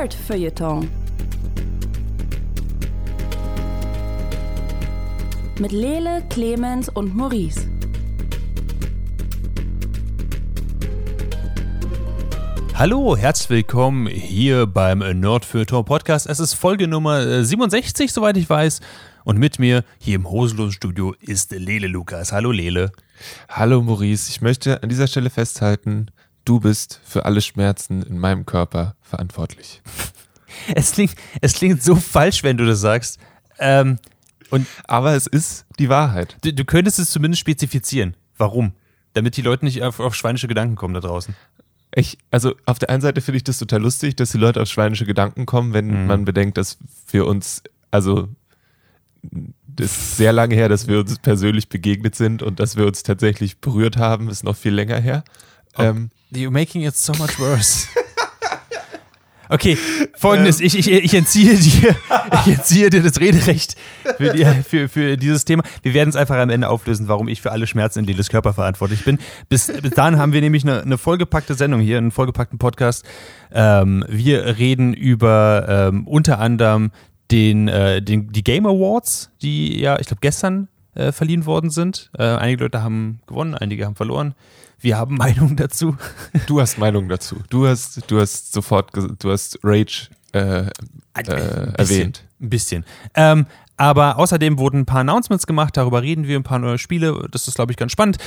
Nerd Feuilleton. Mit Lele, Clemens und Maurice. Hallo, herzlich willkommen hier beim Nerdfeuilleton Podcast. Es ist Folge Nummer 67, soweit ich weiß. Und mit mir hier im Hosenlosen Studio ist Lele Lukas. Hallo Lele. Hallo Maurice, ich möchte an dieser Stelle festhalten, du bist für alle Schmerzen in meinem Körper verantwortlich. Es klingt, es klingt so falsch, wenn du das sagst. Ähm, und Aber es ist die Wahrheit. Du, du, könntest es zumindest spezifizieren. Warum? Damit die Leute nicht auf, auf schweinische Gedanken kommen da draußen. Ich, also auf der einen Seite finde ich das total lustig, dass die Leute auf schweinische Gedanken kommen, wenn mhm. man bedenkt, dass wir uns, also das ist sehr lange her, dass wir uns persönlich begegnet sind und dass wir uns tatsächlich berührt haben, ist noch viel länger her. Oh, ähm, you're making it so much worse. Okay, folgendes, ähm. ich, ich, ich, entziehe dir, ich entziehe dir das Rederecht für, die, für, für dieses Thema. Wir werden es einfach am Ende auflösen, warum ich für alle Schmerzen in Leles Körper verantwortlich bin. Bis, bis dahin haben wir nämlich eine, eine vollgepackte Sendung hier, einen vollgepackten Podcast. Ähm, wir reden über ähm, unter anderem den, äh, den, die Game Awards, die ja, ich glaube, gestern äh, verliehen worden sind. Äh, einige Leute haben gewonnen, einige haben verloren. Wir haben Meinungen dazu. Du hast Meinungen dazu. Du hast, du hast sofort, du hast Rage äh, äh, ein erwähnt. Ein bisschen. Ähm, aber außerdem wurden ein paar Announcements gemacht, darüber reden wir, ein paar neue Spiele. Das ist, glaube ich, ganz spannend.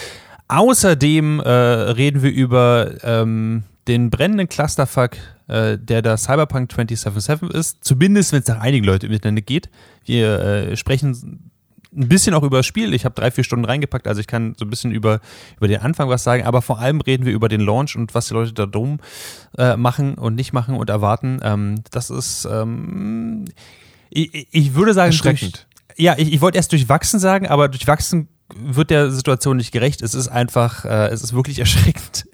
Außerdem äh, reden wir über ähm, den brennenden Clusterfuck, äh, der da Cyberpunk 2077 ist. Zumindest, wenn es nach einigen Leuten miteinander geht. Wir äh, sprechen ein bisschen auch über das Spiel. Ich habe drei, vier Stunden reingepackt, also ich kann so ein bisschen über, über den Anfang was sagen, aber vor allem reden wir über den Launch und was die Leute da drum äh, machen und nicht machen und erwarten. Ähm, das ist, ähm, ich, ich, würde sagen, erschreckend. Durch, ja, ich, ich wollte erst durchwachsen sagen, aber durchwachsen wird der Situation nicht gerecht. Es ist einfach, äh, es ist wirklich erschreckend.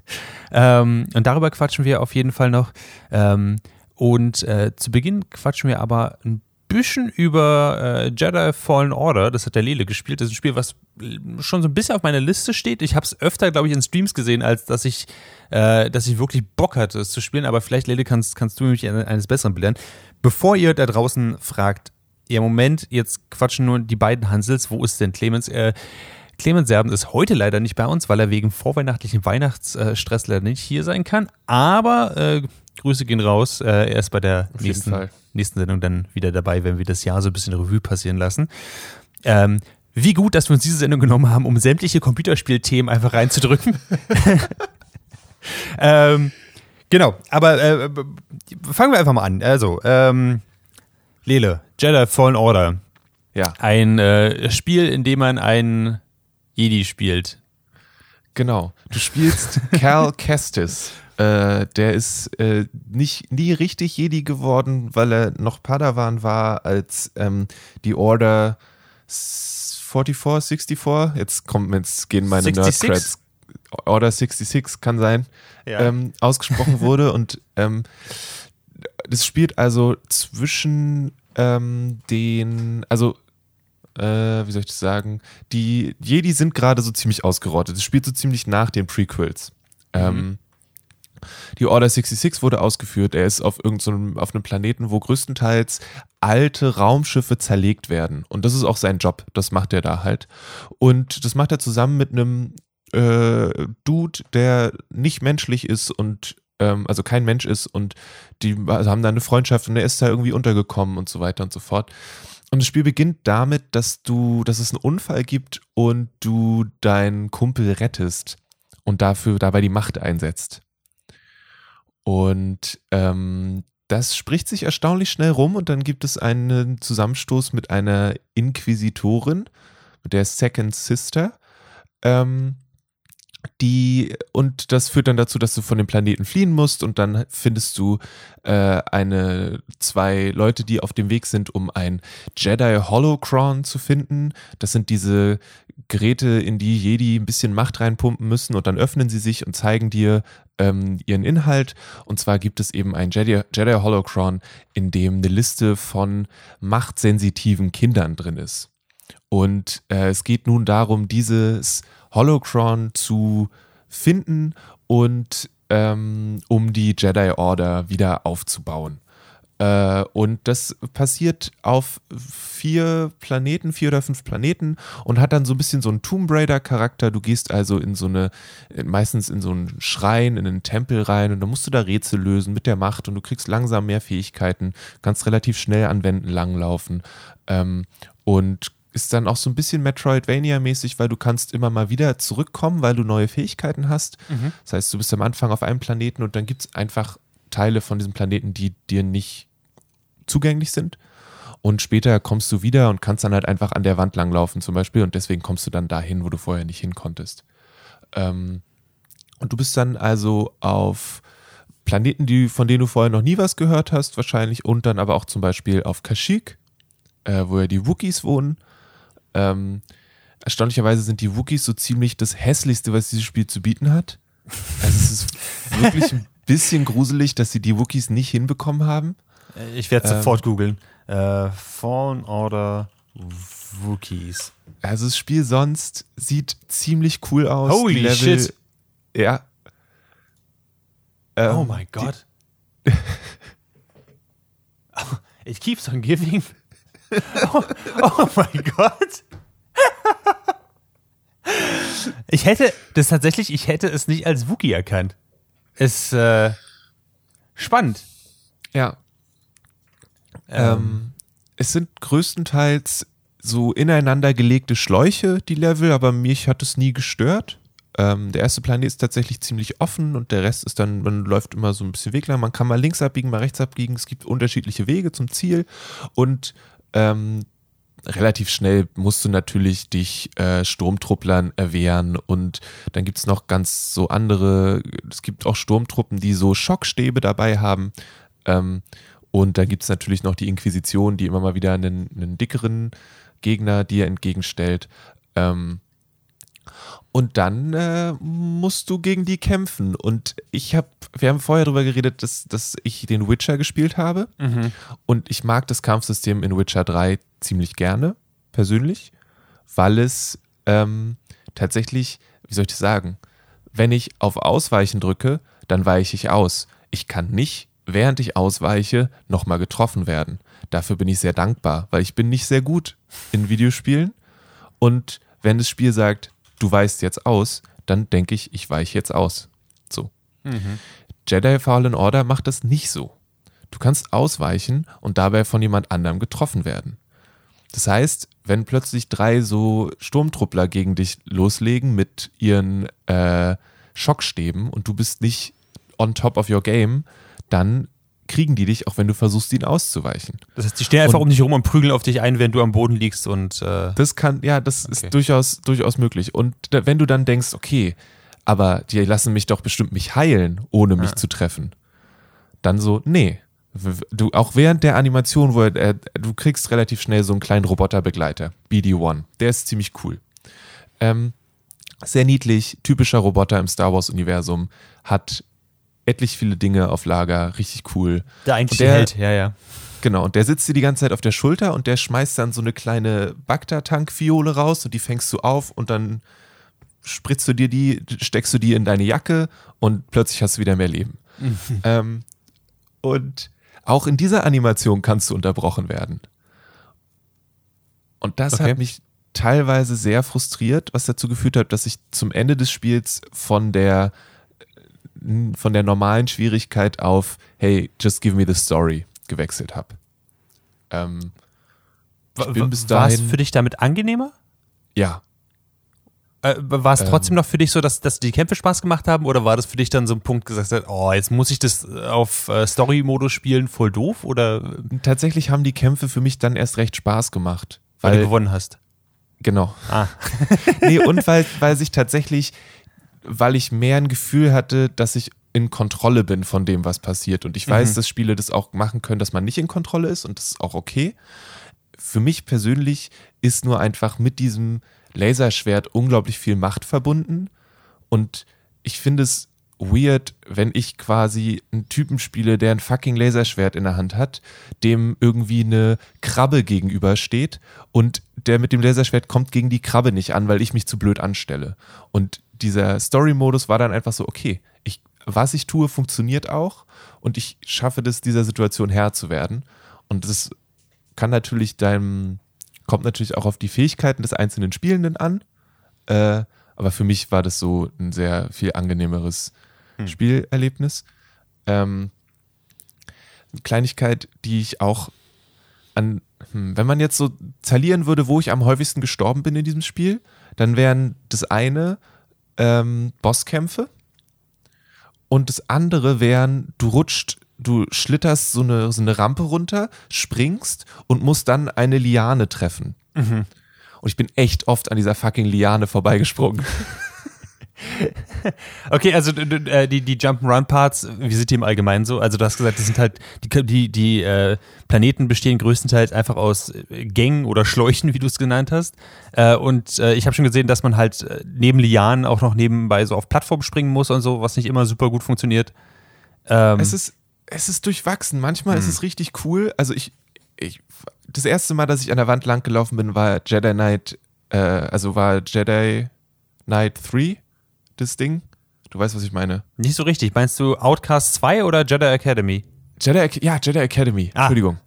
Ähm, und darüber quatschen wir auf jeden Fall noch. Ähm, und äh, zu Beginn quatschen wir aber ein bisschen über äh, Jedi Fallen Order. Das hat der Lele gespielt. Das ist ein Spiel, was schon so ein bisschen auf meiner Liste steht. Ich habe es öfter, glaube ich, in Streams gesehen, als dass ich, äh, dass ich wirklich Bock hatte, es zu spielen. Aber vielleicht, Lele, kannst, kannst du mich eines Besseren belehren. Bevor ihr da draußen fragt, ja, Moment, jetzt quatschen nur die beiden Hansels. Wo ist denn Clemens? Äh, Clemens Serben ist heute leider nicht bei uns, weil er wegen vorweihnachtlichen Weihnachtsstress leider nicht hier sein kann. Aber äh, Grüße gehen raus. Äh, er ist bei der nächsten, nächsten Sendung dann wieder dabei, wenn wir das Jahr so ein bisschen Revue passieren lassen. Ähm, wie gut, dass wir uns diese Sendung genommen haben, um sämtliche Computerspielthemen einfach reinzudrücken. ähm, genau, aber äh, fangen wir einfach mal an. Also, ähm, Lele, Jedi Fallen Order. Ja. Ein äh, Spiel, in dem man einen Jedi spielt. Genau. Du spielst Cal Kestis. Äh, der ist äh, nicht nie richtig Jedi geworden, weil er noch Padawan war, als ähm, die Order 44, 64, jetzt kommt jetzt gehen meine Nerdcreds. Order 66 kann sein, ja. ähm, ausgesprochen wurde und ähm, das spielt also zwischen ähm, den, also äh, wie soll ich das sagen? Die Jedi sind gerade so ziemlich ausgerottet. Es spielt so ziemlich nach den Prequels. Mhm. Ähm, die Order 66 wurde ausgeführt. Er ist auf irgendeinem so auf einem Planeten, wo größtenteils alte Raumschiffe zerlegt werden. Und das ist auch sein Job. Das macht er da halt. Und das macht er zusammen mit einem äh, Dude, der nicht menschlich ist und ähm, also kein Mensch ist und die also haben da eine Freundschaft und er ist da irgendwie untergekommen und so weiter und so fort. Und das Spiel beginnt damit, dass du, dass es einen Unfall gibt und du deinen Kumpel rettest und dafür dabei die Macht einsetzt. Und ähm, das spricht sich erstaunlich schnell rum und dann gibt es einen Zusammenstoß mit einer Inquisitorin, der Second Sister. Ähm, die und das führt dann dazu, dass du von dem Planeten fliehen musst und dann findest du äh, eine zwei Leute, die auf dem Weg sind, um ein Jedi Holocron zu finden. Das sind diese Geräte, in die Jedi ein bisschen Macht reinpumpen müssen und dann öffnen sie sich und zeigen dir ähm, ihren Inhalt. Und zwar gibt es eben ein Jedi, Jedi Holocron, in dem eine Liste von machtsensitiven Kindern drin ist. Und äh, es geht nun darum, dieses Holocron zu finden und ähm, um die Jedi Order wieder aufzubauen. Äh, und das passiert auf vier Planeten, vier oder fünf Planeten und hat dann so ein bisschen so einen Tomb Raider-Charakter. Du gehst also in so eine, meistens in so einen Schrein, in einen Tempel rein und dann musst du da Rätsel lösen mit der Macht und du kriegst langsam mehr Fähigkeiten, kannst relativ schnell an Wänden langlaufen ähm, und ist dann auch so ein bisschen Metroidvania-mäßig, weil du kannst immer mal wieder zurückkommen, weil du neue Fähigkeiten hast. Mhm. Das heißt, du bist am Anfang auf einem Planeten und dann gibt es einfach Teile von diesem Planeten, die dir nicht zugänglich sind. Und später kommst du wieder und kannst dann halt einfach an der Wand langlaufen zum Beispiel und deswegen kommst du dann dahin, wo du vorher nicht hin konntest. Ähm, und du bist dann also auf Planeten, die, von denen du vorher noch nie was gehört hast, wahrscheinlich, und dann aber auch zum Beispiel auf Kashyyyk, äh, wo ja die Wookies wohnen. Ähm, erstaunlicherweise sind die Wookies so ziemlich das hässlichste, was dieses Spiel zu bieten hat. Also es ist wirklich ein bisschen gruselig, dass sie die Wookies nicht hinbekommen haben. Ich werde Ähm. sofort googeln. Äh, Fallen Order Wookies. Also das Spiel sonst sieht ziemlich cool aus. Holy Die Level, shit. Ja. Ähm, oh mein Gott. It keeps on giving. Oh, oh mein Gott. Ich hätte das tatsächlich, ich hätte es nicht als Wookie erkannt. Ist äh, spannend. Ja. Ähm, es sind größtenteils so ineinander gelegte Schläuche, die Level, aber mich hat es nie gestört. Ähm, der erste Planet ist tatsächlich ziemlich offen und der Rest ist dann, man läuft immer so ein bisschen Weg lang. Man kann mal links abbiegen, mal rechts abbiegen. Es gibt unterschiedliche Wege zum Ziel und ähm, relativ schnell musst du natürlich dich äh, Sturmtrupplern erwehren und dann gibt es noch ganz so andere, es gibt auch Sturmtruppen, die so Schockstäbe dabei haben. Ähm, und dann gibt es natürlich noch die Inquisition, die immer mal wieder einen, einen dickeren Gegner dir entgegenstellt. Ähm, und dann äh, musst du gegen die kämpfen. Und ich habe, wir haben vorher darüber geredet, dass, dass ich den Witcher gespielt habe. Und ich mag das Kampfsystem in Witcher 3 ziemlich gerne, persönlich, weil es ähm, tatsächlich, wie soll ich das sagen, wenn ich auf Ausweichen drücke, dann weiche ich aus. Ich kann nicht, während ich ausweiche, nochmal getroffen werden. Dafür bin ich sehr dankbar, weil ich bin nicht sehr gut in Videospielen. Und wenn das Spiel sagt, du weichst jetzt aus, dann denke ich, ich weiche jetzt aus. So. Jedi Fallen Order macht das nicht so. Du kannst ausweichen und dabei von jemand anderem getroffen werden. Das heißt, wenn plötzlich drei so Sturmtruppler gegen dich loslegen mit ihren äh, Schockstäben und du bist nicht on top of your game, dann kriegen die dich, auch wenn du versuchst, ihnen auszuweichen. Das heißt, die stehen einfach Und- um dich herum und prügeln auf dich ein, während du am Boden liegst und äh, Das kann, ja, das Okay. ist durchaus, durchaus möglich. Und da, wenn du dann denkst, okay, aber die lassen mich doch bestimmt mich heilen, ohne mich Ja. zu treffen, dann so, nee. Du, auch während der Animation, wo er, du kriegst relativ schnell so einen kleinen Roboterbegleiter, BD-1. Der ist ziemlich cool. Ähm, sehr niedlich, typischer Roboter im Star Wars-Universum, hat etlich viele Dinge auf Lager, richtig cool. der eigentlich Und der- Held, ja, ja. Genau, und der sitzt dir die ganze Zeit auf der Schulter und der schmeißt dann so eine kleine Bagdad-Tank-Fiole raus und die fängst du auf und dann spritzt du dir die, steckst du die in deine Jacke und plötzlich hast du wieder mehr Leben. ähm, und auch in dieser Animation kannst du unterbrochen werden. Und das Okay. hat mich teilweise sehr frustriert, was dazu geführt hat, dass ich zum Ende des Spiels von der von der normalen Schwierigkeit auf Hey, just give me the story gewechselt habe. Ähm, War es für dich damit angenehmer? ja, Äh, war es Ähm. trotzdem noch für dich so, dass, dass die Kämpfe Spaß gemacht haben? Oder war das für dich dann so ein Punkt gesagt, hat, oh, jetzt muss ich das äh, auf äh, Story-Modus spielen, voll doof? Oder tatsächlich haben die Kämpfe für mich dann erst recht Spaß gemacht. weil, du Weil, gewonnen hast? genau. Ah. nee, und weil, weil sich tatsächlich, weil ich mehr ein Gefühl hatte, dass ich in Kontrolle bin von dem, was passiert. Und ich weiß, Mhm. dass Spiele das auch machen können, dass man nicht in Kontrolle ist und das ist auch okay. Für mich persönlich ist nur einfach mit diesem Laserschwert unglaublich viel Macht verbunden. Und ich finde es weird, wenn ich quasi einen Typen spiele, der ein fucking Laserschwert in der Hand hat, dem irgendwie eine Krabbe gegenübersteht und der mit dem Laserschwert kommt gegen die Krabbe nicht an, weil ich mich zu blöd anstelle. Und dieser Story-Modus war dann einfach so, okay, ich was ich tue, funktioniert auch und ich schaffe das, dieser Situation Herr zu werden. Und das kann natürlich deinem, kommt natürlich auch auf die Fähigkeiten des einzelnen Spielenden an. Äh, aber für mich war das so ein sehr viel angenehmeres hm. Spielerlebnis. Ähm, eine Kleinigkeit, die ich auch an, hm, wenn man jetzt so zerlieren würde, wo ich am häufigsten gestorben bin in diesem Spiel, dann wären das eine ähm, Bosskämpfe und das andere wären, du rutscht, du schlitterst so eine, so eine Rampe runter, springst und musst dann eine Liane treffen. Mhm. Und ich bin echt oft an dieser fucking Liane vorbeigesprungen. okay, also äh, die, die Jump'n'Run-Parts, wie sind die im Allgemeinen so? Also du hast gesagt, das sind halt, die, die, die äh, Planeten bestehen größtenteils einfach aus äh, Gängen oder Schläuchen, wie du es genannt hast. Äh, und äh, ich habe schon gesehen, dass man halt neben Lianen auch noch nebenbei so auf Plattformen springen muss und so, was nicht immer super gut funktioniert. Ähm, es, ist, es ist durchwachsen. Manchmal mh. ist hm. es richtig cool. Also ich, ich, das erste Mal, dass ich an der Wand lang gelaufen bin, war Jedi Knight, also war Jedi Knight 3 das Ding. Du weißt, was ich meine. Nicht so richtig. Meinst du Outcast 2 oder Jedi Academy? Jedi, ja, Jedi Academy. Ah. Entschuldigung.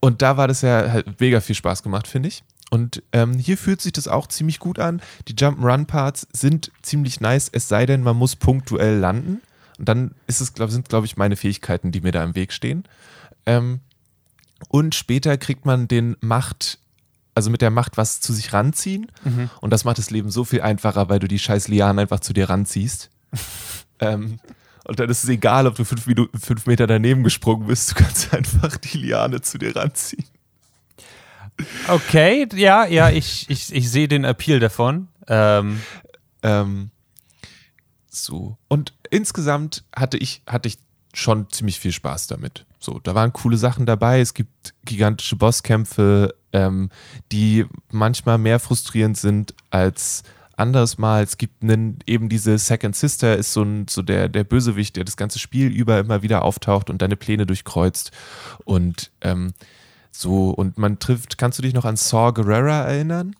Und da war das ja halt mega viel Spaß gemacht, finde ich. Und ähm, hier fühlt sich das auch ziemlich gut an. Die Jump-Run-Parts sind ziemlich nice, es sei denn, man muss punktuell landen. Und dann ist es, glaub, sind, glaube ich, meine Fähigkeiten, die mir da im Weg stehen. Ähm, und später kriegt man den Macht, also mit der Macht was zu sich ranziehen. Mhm. Und das macht das Leben so viel einfacher, weil du die scheiß Lianen einfach zu dir ranziehst. ähm, und dann ist es egal, ob du fünf, Minuten, fünf Meter daneben gesprungen bist, du kannst einfach die Liane zu dir ranziehen. Okay, ja, ja, ich, ich, ich sehe den Appeal davon. Ähm. Ähm, so. Und insgesamt hatte ich, hatte ich schon ziemlich viel Spaß damit. So, da waren coole Sachen dabei. Es gibt gigantische Bosskämpfe, ähm, die manchmal mehr frustrierend sind als anderes Mal. Es gibt einen, eben diese Second Sister, ist so, ein, so der, der Bösewicht, der das ganze Spiel über immer wieder auftaucht und deine Pläne durchkreuzt. Und ähm, so, und man trifft, kannst du dich noch an Saw Gerrera erinnern?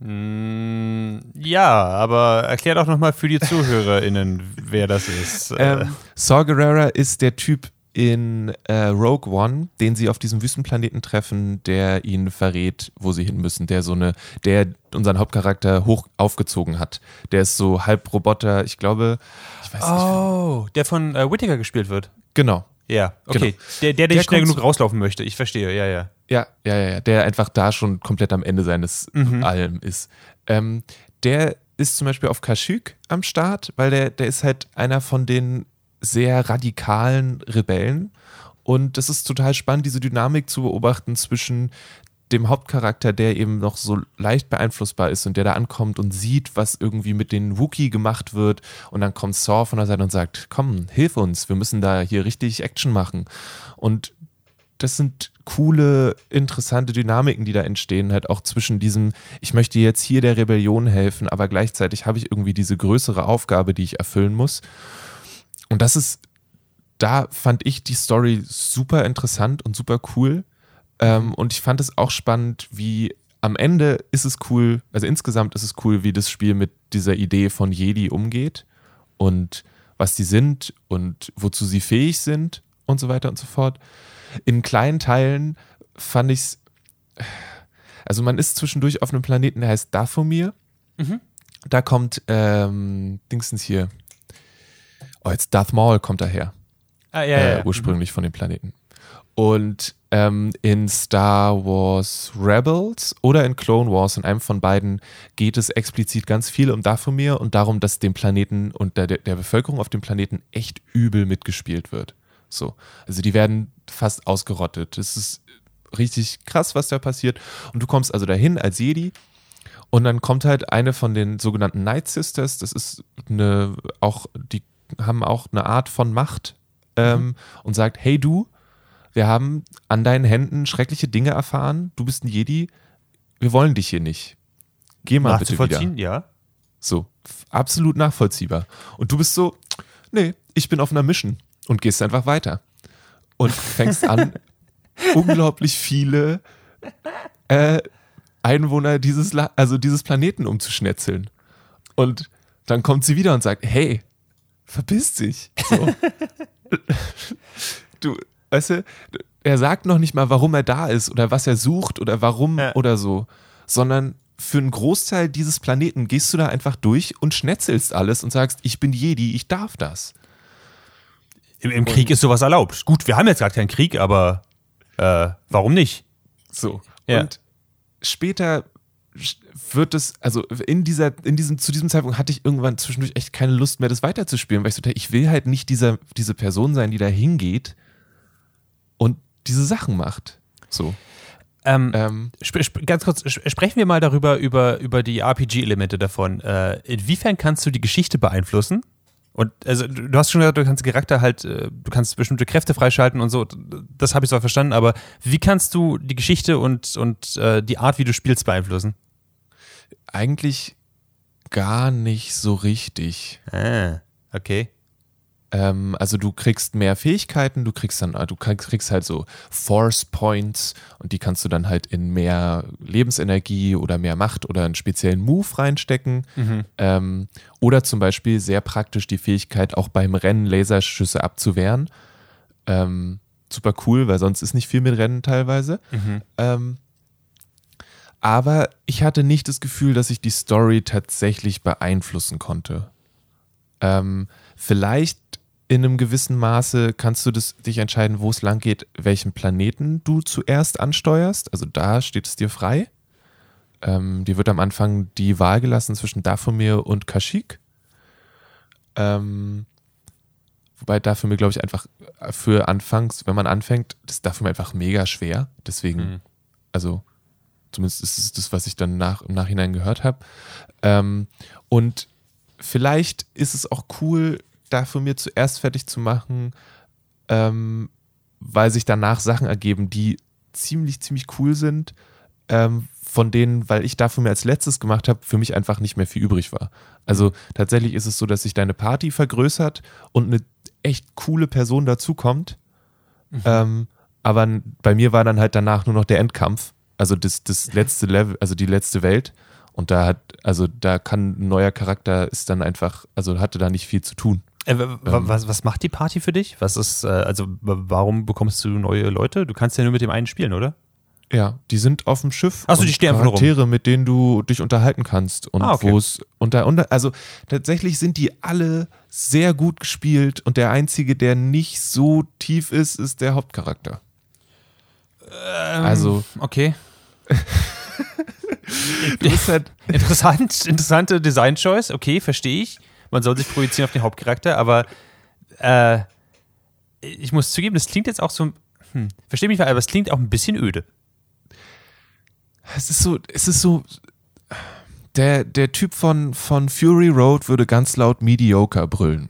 Mm, ja, aber erklär doch nochmal für die ZuhörerInnen, wer das ist. Ähm, Saw Gerrera ist der Typ, in äh, Rogue One, den sie auf diesem Wüstenplaneten treffen, der ihnen verrät, wo sie hin müssen, der so eine, der unseren Hauptcharakter hoch aufgezogen hat. Der ist so halb Roboter, ich glaube, ich weiß nicht. Oh, der von äh, Whittaker gespielt wird. Genau. Ja, okay. Genau. Der, der, der, schnell genug rauslaufen möchte, ich verstehe, ja, ja. Ja, ja, ja, der einfach da schon komplett am Ende seines mhm. Allem ist. Ähm, der ist zum Beispiel auf Kashyyyk am Start, weil der, der ist halt einer von den sehr radikalen Rebellen. Und es ist total spannend, diese Dynamik zu beobachten zwischen dem Hauptcharakter, der eben noch so leicht beeinflussbar ist und der da ankommt und sieht, was irgendwie mit den Wookie gemacht wird. Und dann kommt Saw von der Seite und sagt, komm, hilf uns, wir müssen da hier richtig Action machen. Und das sind coole, interessante Dynamiken, die da entstehen, halt auch zwischen diesem, ich möchte jetzt hier der Rebellion helfen, aber gleichzeitig habe ich irgendwie diese größere Aufgabe, die ich erfüllen muss. Und das ist, da fand ich die Story super interessant und super cool. Ähm, und ich fand es auch spannend, wie am Ende ist es cool, also insgesamt ist es cool, wie das Spiel mit dieser Idee von Jedi umgeht und was die sind und wozu sie fähig sind und so weiter und so fort. In kleinen Teilen fand ich es, also man ist zwischendurch auf einem Planeten, der heißt Dathomir. Mhm. Da kommt ähm, Dingsens hier, oh, jetzt Darth Maul kommt daher. Ah, ja, äh, ja. Ursprünglich mhm. von dem Planeten. Und ähm, in Star Wars Rebels oder in Clone Wars, in einem von beiden, geht es explizit ganz viel um Dathomir und darum, dass dem Planeten und der, der Bevölkerung auf dem Planeten echt übel mitgespielt wird. So. Also die werden fast ausgerottet. Das ist richtig krass, was da passiert. Und du kommst also dahin als Jedi und dann kommt halt eine von den sogenannten Night Sisters. Das ist eine, auch die haben auch eine Art von Macht ähm, mhm. und sagt, hey du, wir haben an deinen Händen schreckliche Dinge erfahren, du bist ein Jedi, wir wollen dich hier nicht. Geh mal bitte wieder. ja. So, absolut nachvollziehbar. Und du bist so, nee, ich bin auf einer Mission und gehst einfach weiter. Und fängst an, unglaublich viele äh, Einwohner dieses, also dieses Planeten umzuschnetzeln. Und dann kommt sie wieder und sagt, hey, verpiss dich. So. du, weißt du, er sagt noch nicht mal, warum er da ist oder was er sucht oder warum Ja. oder so, sondern für einen Großteil dieses Planeten gehst du da einfach durch und schnetzelst alles und sagst, ich bin Jedi, ich darf das. Im, Im Krieg ist sowas erlaubt. Gut, wir haben jetzt gerade keinen Krieg, aber äh, warum nicht? So. Ja. Und später wird es, also in dieser, in diesem, zu diesem Zeitpunkt hatte ich irgendwann zwischendurch echt keine Lust mehr, das weiterzuspielen, weil ich so dachte, ich will halt nicht dieser, diese Person sein, die da hingeht und diese Sachen macht. So. Ähm, Ähm, ganz kurz, sp sprechen wir mal darüber, über, über die RPG-Elemente davon. Äh, inwiefern kannst du die Geschichte beeinflussen? Und also du du hast schon gesagt, du kannst Charakter halt, äh, du kannst bestimmte Kräfte freischalten und so. Das habe ich zwar verstanden, aber wie kannst du die Geschichte und, und äh, die Art, wie du spielst, beeinflussen? Eigentlich gar nicht so richtig. Ah, okay. Ähm, also du kriegst mehr Fähigkeiten, du kriegst dann, du kriegst halt so Force Points und die kannst du dann halt in mehr Lebensenergie oder mehr Macht oder einen speziellen Move reinstecken. Ähm, oder zum Beispiel sehr praktisch die Fähigkeit, auch beim Rennen Laserschüsse abzuwehren. Ähm, super cool, weil sonst ist nicht viel mit Rennen teilweise. Ähm, aber ich hatte nicht das Gefühl, dass ich die Story tatsächlich beeinflussen konnte. Ähm, vielleicht in einem gewissen Maße kannst du das, dich entscheiden, wo es lang geht, welchen Planeten du zuerst ansteuerst. Also da steht es dir frei. Ähm, dir wird am Anfang die Wahl gelassen zwischen Dathomir und Kashyyyk. Ähm, wobei Dathomir, glaube ich, einfach für anfangs, wenn man anfängt, ist Dathomir einfach mega schwer. Deswegen, Mhm. also zumindest ist es das, was ich dann nach, im Nachhinein gehört habe. Ähm, und vielleicht ist es auch cool, dafür mir zuerst fertig zu machen, ähm, weil sich danach Sachen ergeben, die ziemlich, ziemlich cool sind, ähm, von denen, weil ich dafür mir als letztes gemacht habe, für mich einfach nicht mehr viel übrig war. Also tatsächlich ist es so, dass sich deine Party vergrößert und eine echt coole Person dazukommt. Ähm, aber bei mir war dann halt danach nur noch der Endkampf, also das, das letzte Level, also die letzte Welt. Und da hat, also da kann ein neuer Charakter ist dann einfach, also hatte da nicht viel zu tun. Äh, wa- was, was macht die Party für dich? Was ist, äh, also wa- warum bekommst du neue Leute? Du kannst ja nur mit dem einen spielen, oder? Ja, die sind auf dem Schiff. Ach so, die stehen einfach nur rum. Charaktere, mit denen du dich unterhalten kannst. Und Ah, okay. wo es unter, unter, also tatsächlich sind die alle sehr gut gespielt und der einzige, der nicht so tief ist, ist der Hauptcharakter. Ähm, Also- Okay. Du bist halt, Interessant, interessante Design-Choice, okay, verstehe ich. Man soll sich projizieren auf den Hauptcharakter, aber äh, ich muss zugeben, das klingt jetzt auch so, hm, verstehe mich mal, aber es klingt auch ein bisschen öde. es ist so, es ist so, der, der Typ von, von Fury Road würde ganz laut mediocre brüllen.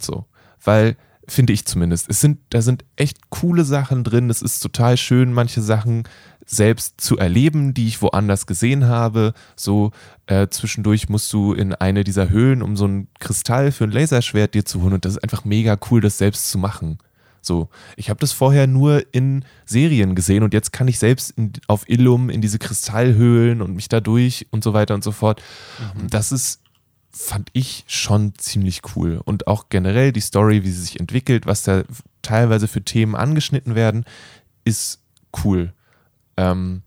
So, weil, finde ich zumindest, es sind, da sind echt coole Sachen drin. Es ist total schön, manche Sachen selbst zu erleben, die ich woanders gesehen habe. So, äh, zwischendurch musst du in eine dieser Höhlen, um so ein Kristall für ein Laserschwert dir zu holen. Und das ist einfach mega cool, das selbst zu machen. So, ich habe das vorher nur in Serien gesehen und jetzt kann ich selbst in, auf Illum in diese Kristallhöhlen und mich da durch und so weiter und so fort. Und das ist, fand ich schon ziemlich cool. Und auch generell die Story, wie sie sich entwickelt, was da teilweise für Themen angeschnitten werden, ist cool. Ähm,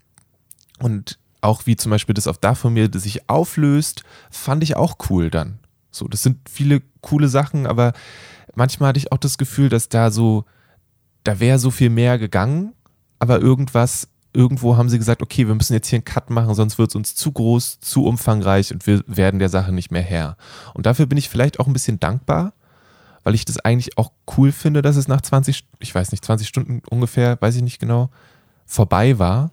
und auch wie zum Beispiel das auf da von mir, sich auflöst, fand ich auch cool dann. So, das sind viele coole Sachen, aber manchmal hatte ich auch das Gefühl, dass da so, da wäre so viel mehr gegangen, aber irgendwas, irgendwo haben sie gesagt, okay, wir müssen jetzt hier einen Cut machen, sonst wird es uns zu groß, zu umfangreich und wir werden der Sache nicht mehr Herr. Und dafür bin ich vielleicht auch ein bisschen dankbar, weil ich das eigentlich auch cool finde, dass es nach 20, ich weiß nicht, 20 Stunden ungefähr, weiß ich nicht genau, vorbei war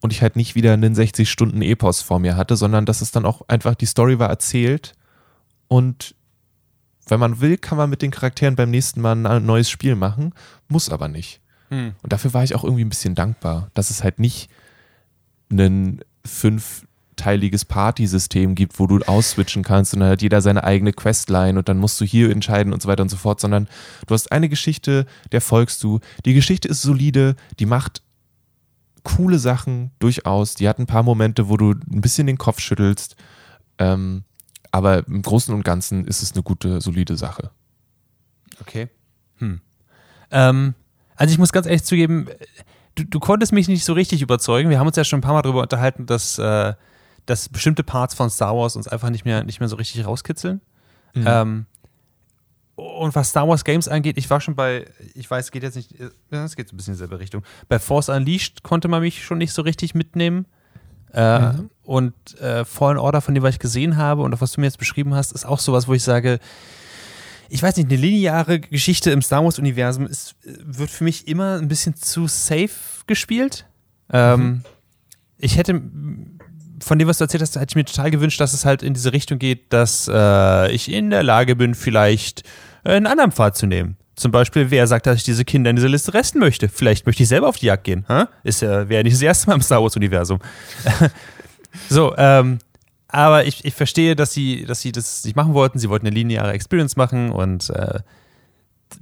und ich halt nicht wieder einen 60 Stunden Epos vor mir hatte, sondern dass es dann auch einfach die Story war erzählt und wenn man will, kann man mit den Charakteren beim nächsten Mal ein neues Spiel machen, muss aber nicht. Hm. Und dafür war ich auch irgendwie ein bisschen dankbar, dass es halt nicht ein fünfteiliges Partysystem gibt, wo du ausswitchen kannst und dann hat jeder seine eigene Questline und dann musst du hier entscheiden und so weiter und so fort, sondern du hast eine Geschichte, der folgst du. Die Geschichte ist solide, die macht coole Sachen durchaus. Die hat ein paar Momente, wo du ein bisschen den Kopf schüttelst. Ähm, aber im Großen und Ganzen ist es eine gute, solide Sache. Okay. Hm. Ähm, also ich muss ganz ehrlich zugeben, du, du, konntest mich nicht so richtig überzeugen. Wir haben uns ja schon ein paar Mal darüber unterhalten, dass, äh, dass bestimmte Parts von Star Wars uns einfach nicht mehr, nicht mehr so richtig rauskitzeln. Mhm. Ähm, und was Star Wars Games angeht, ich war schon bei, ich weiß, es geht jetzt nicht, es geht so ein bisschen in dieselbe Richtung. Bei Force Unleashed konnte man mich schon nicht so richtig mitnehmen. Äh, mhm. Und äh, Fallen Order, von dem, was ich gesehen habe und auch was du mir jetzt beschrieben hast, ist auch sowas, wo ich sage, ich weiß nicht, eine lineare Geschichte im Star Wars-Universum wird für mich immer ein bisschen zu safe gespielt. Ähm, mhm. Ich hätte von dem, was du erzählt hast, hätte ich mir total gewünscht, dass es halt in diese Richtung geht, dass äh, ich in der Lage bin, vielleicht einen anderen Pfad zu nehmen. Zum Beispiel, wer sagt, dass ich diese Kinder in dieser Liste resten möchte? Vielleicht möchte ich selber auf die Jagd gehen. Ha? Ist ja, wäre nicht das erste Mal im Star Wars-Universum. so, ähm, aber ich, ich verstehe, dass sie, dass sie das nicht machen wollten. Sie wollten eine lineare Experience machen und äh,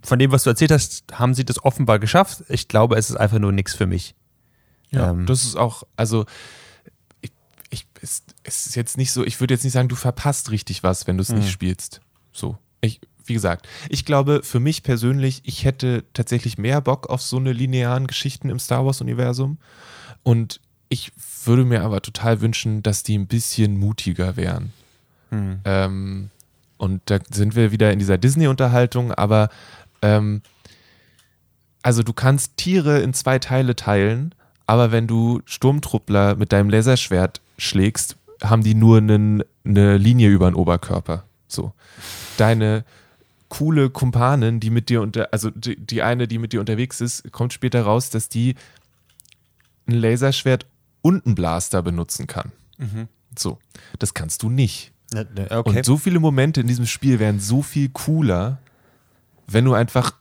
von dem, was du erzählt hast, haben sie das offenbar geschafft. Ich glaube, es ist einfach nur nichts für mich. Ja, ähm, das ist auch, also es, es ist jetzt nicht so, ich würde jetzt nicht sagen, du verpasst richtig was, wenn du es nicht mhm. spielst. So. Ich, wie gesagt, ich glaube, für mich persönlich, ich hätte tatsächlich mehr Bock auf so eine linearen Geschichten im Star Wars-Universum. Und ich würde mir aber total wünschen, dass die ein bisschen mutiger wären. Hm. Ähm, und da sind wir wieder in dieser Disney-Unterhaltung, aber ähm, also du kannst Tiere in zwei Teile teilen, aber wenn du Sturmtruppler mit deinem Laserschwert schlägst, haben die nur einen, eine Linie über den Oberkörper. So. Deine coole Kumpanin, die mit dir unter, also die, die eine, die mit dir unterwegs ist, kommt später raus, dass die ein Laserschwert und einen Blaster benutzen kann. Mhm. So, das kannst du nicht. Ne, ne, okay. Und so viele Momente in diesem Spiel wären so viel cooler, wenn du einfach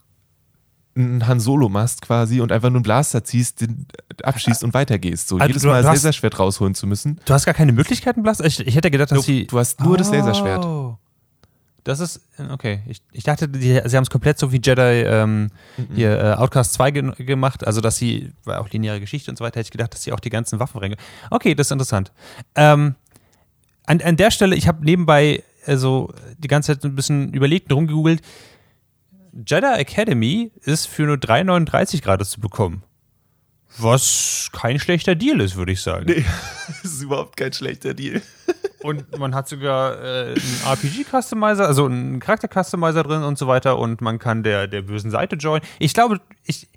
einen Han Solo machst quasi und einfach nur einen Blaster ziehst, den abschießt und weitergehst. So also jedes Mal das Laserschwert rausholen zu müssen. Du hast gar keine Möglichkeiten, Blaster? Ich, ich hätte gedacht, dass sie. Du hast nur oh. das Laserschwert. Das ist, okay. Ich, ich dachte, die, sie haben es komplett so wie Jedi ähm, mhm. hier äh, Outcast 2 ge gemacht, also dass sie, war auch lineare Geschichte und so weiter, hätte ich gedacht, dass sie auch die ganzen Waffenränge. Okay, das ist interessant. Ähm, an, an der Stelle, ich habe nebenbei also die ganze Zeit ein bisschen überlegt und rumgegoogelt. Jedi Academy ist für nur 3,39 Grad zu bekommen. Was kein schlechter Deal ist, würde ich sagen. Nee, das ist überhaupt kein schlechter Deal. Und man hat sogar äh, einen RPG-Customizer, also einen Charakter-Customizer drin und so weiter. Und man kann der, der bösen Seite joinen. Ich glaube, ich.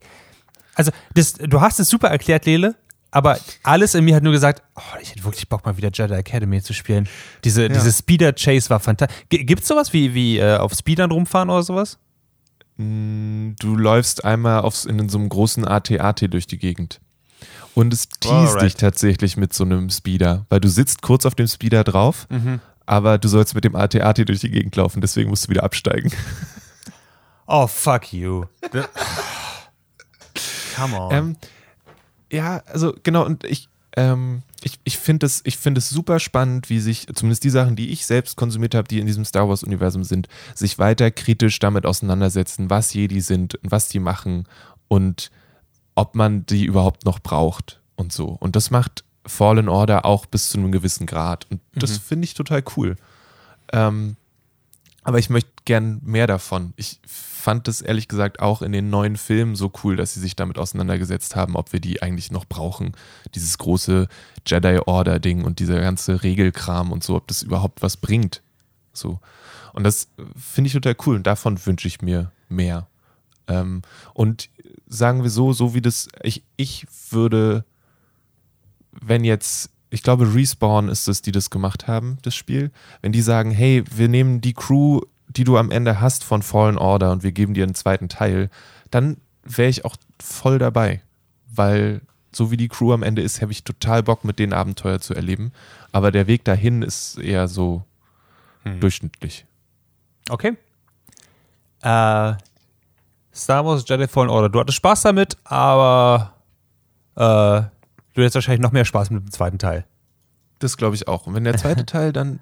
Also, das, du hast es super erklärt, Lele. Aber alles in mir hat nur gesagt, oh, ich hätte wirklich Bock, mal wieder Jedi Academy zu spielen. Diese, ja. diese Speeder-Chase war fantastisch. Gibt es sowas wie, wie äh, auf Speedern rumfahren oder sowas? Mm, du läufst einmal aufs, in so einem großen AT-AT durch die Gegend. Und es teast oh, dich tatsächlich mit so einem Speeder, weil du sitzt kurz auf dem Speeder drauf, mhm. aber du sollst mit dem AT-AT durch die Gegend laufen, deswegen musst du wieder absteigen. Oh, fuck you. Come on. Ähm, ja, also genau, und ich, ähm, ich, ich finde es find super spannend, wie sich, zumindest die Sachen, die ich selbst konsumiert habe, die in diesem Star Wars-Universum sind, sich weiter kritisch damit auseinandersetzen, was Jedi sind und was die machen und ob man die überhaupt noch braucht und so. Und das macht Fallen Order auch bis zu einem gewissen Grad. Und das mhm. finde ich total cool. Ähm, aber ich möchte gern mehr davon. Ich fand es ehrlich gesagt auch in den neuen Filmen so cool, dass sie sich damit auseinandergesetzt haben, ob wir die eigentlich noch brauchen. Dieses große Jedi Order Ding und dieser ganze Regelkram und so, ob das überhaupt was bringt. So. Und das finde ich total cool und davon wünsche ich mir mehr. Ähm, und sagen wir so, so wie das, ich, ich würde, wenn jetzt ich glaube, Respawn ist es, die das gemacht haben, das Spiel. Wenn die sagen, hey, wir nehmen die Crew, die du am Ende hast von Fallen Order und wir geben dir einen zweiten Teil, dann wäre ich auch voll dabei. Weil so wie die Crew am Ende ist, habe ich total Bock, mit den Abenteuer zu erleben. Aber der Weg dahin ist eher so hm. durchschnittlich. Okay. Äh, Star Wars Jedi Fallen Order. Du hattest Spaß damit, aber äh, du hättest wahrscheinlich noch mehr Spaß mit dem zweiten Teil. Das glaube ich auch. Und wenn der zweite Teil dann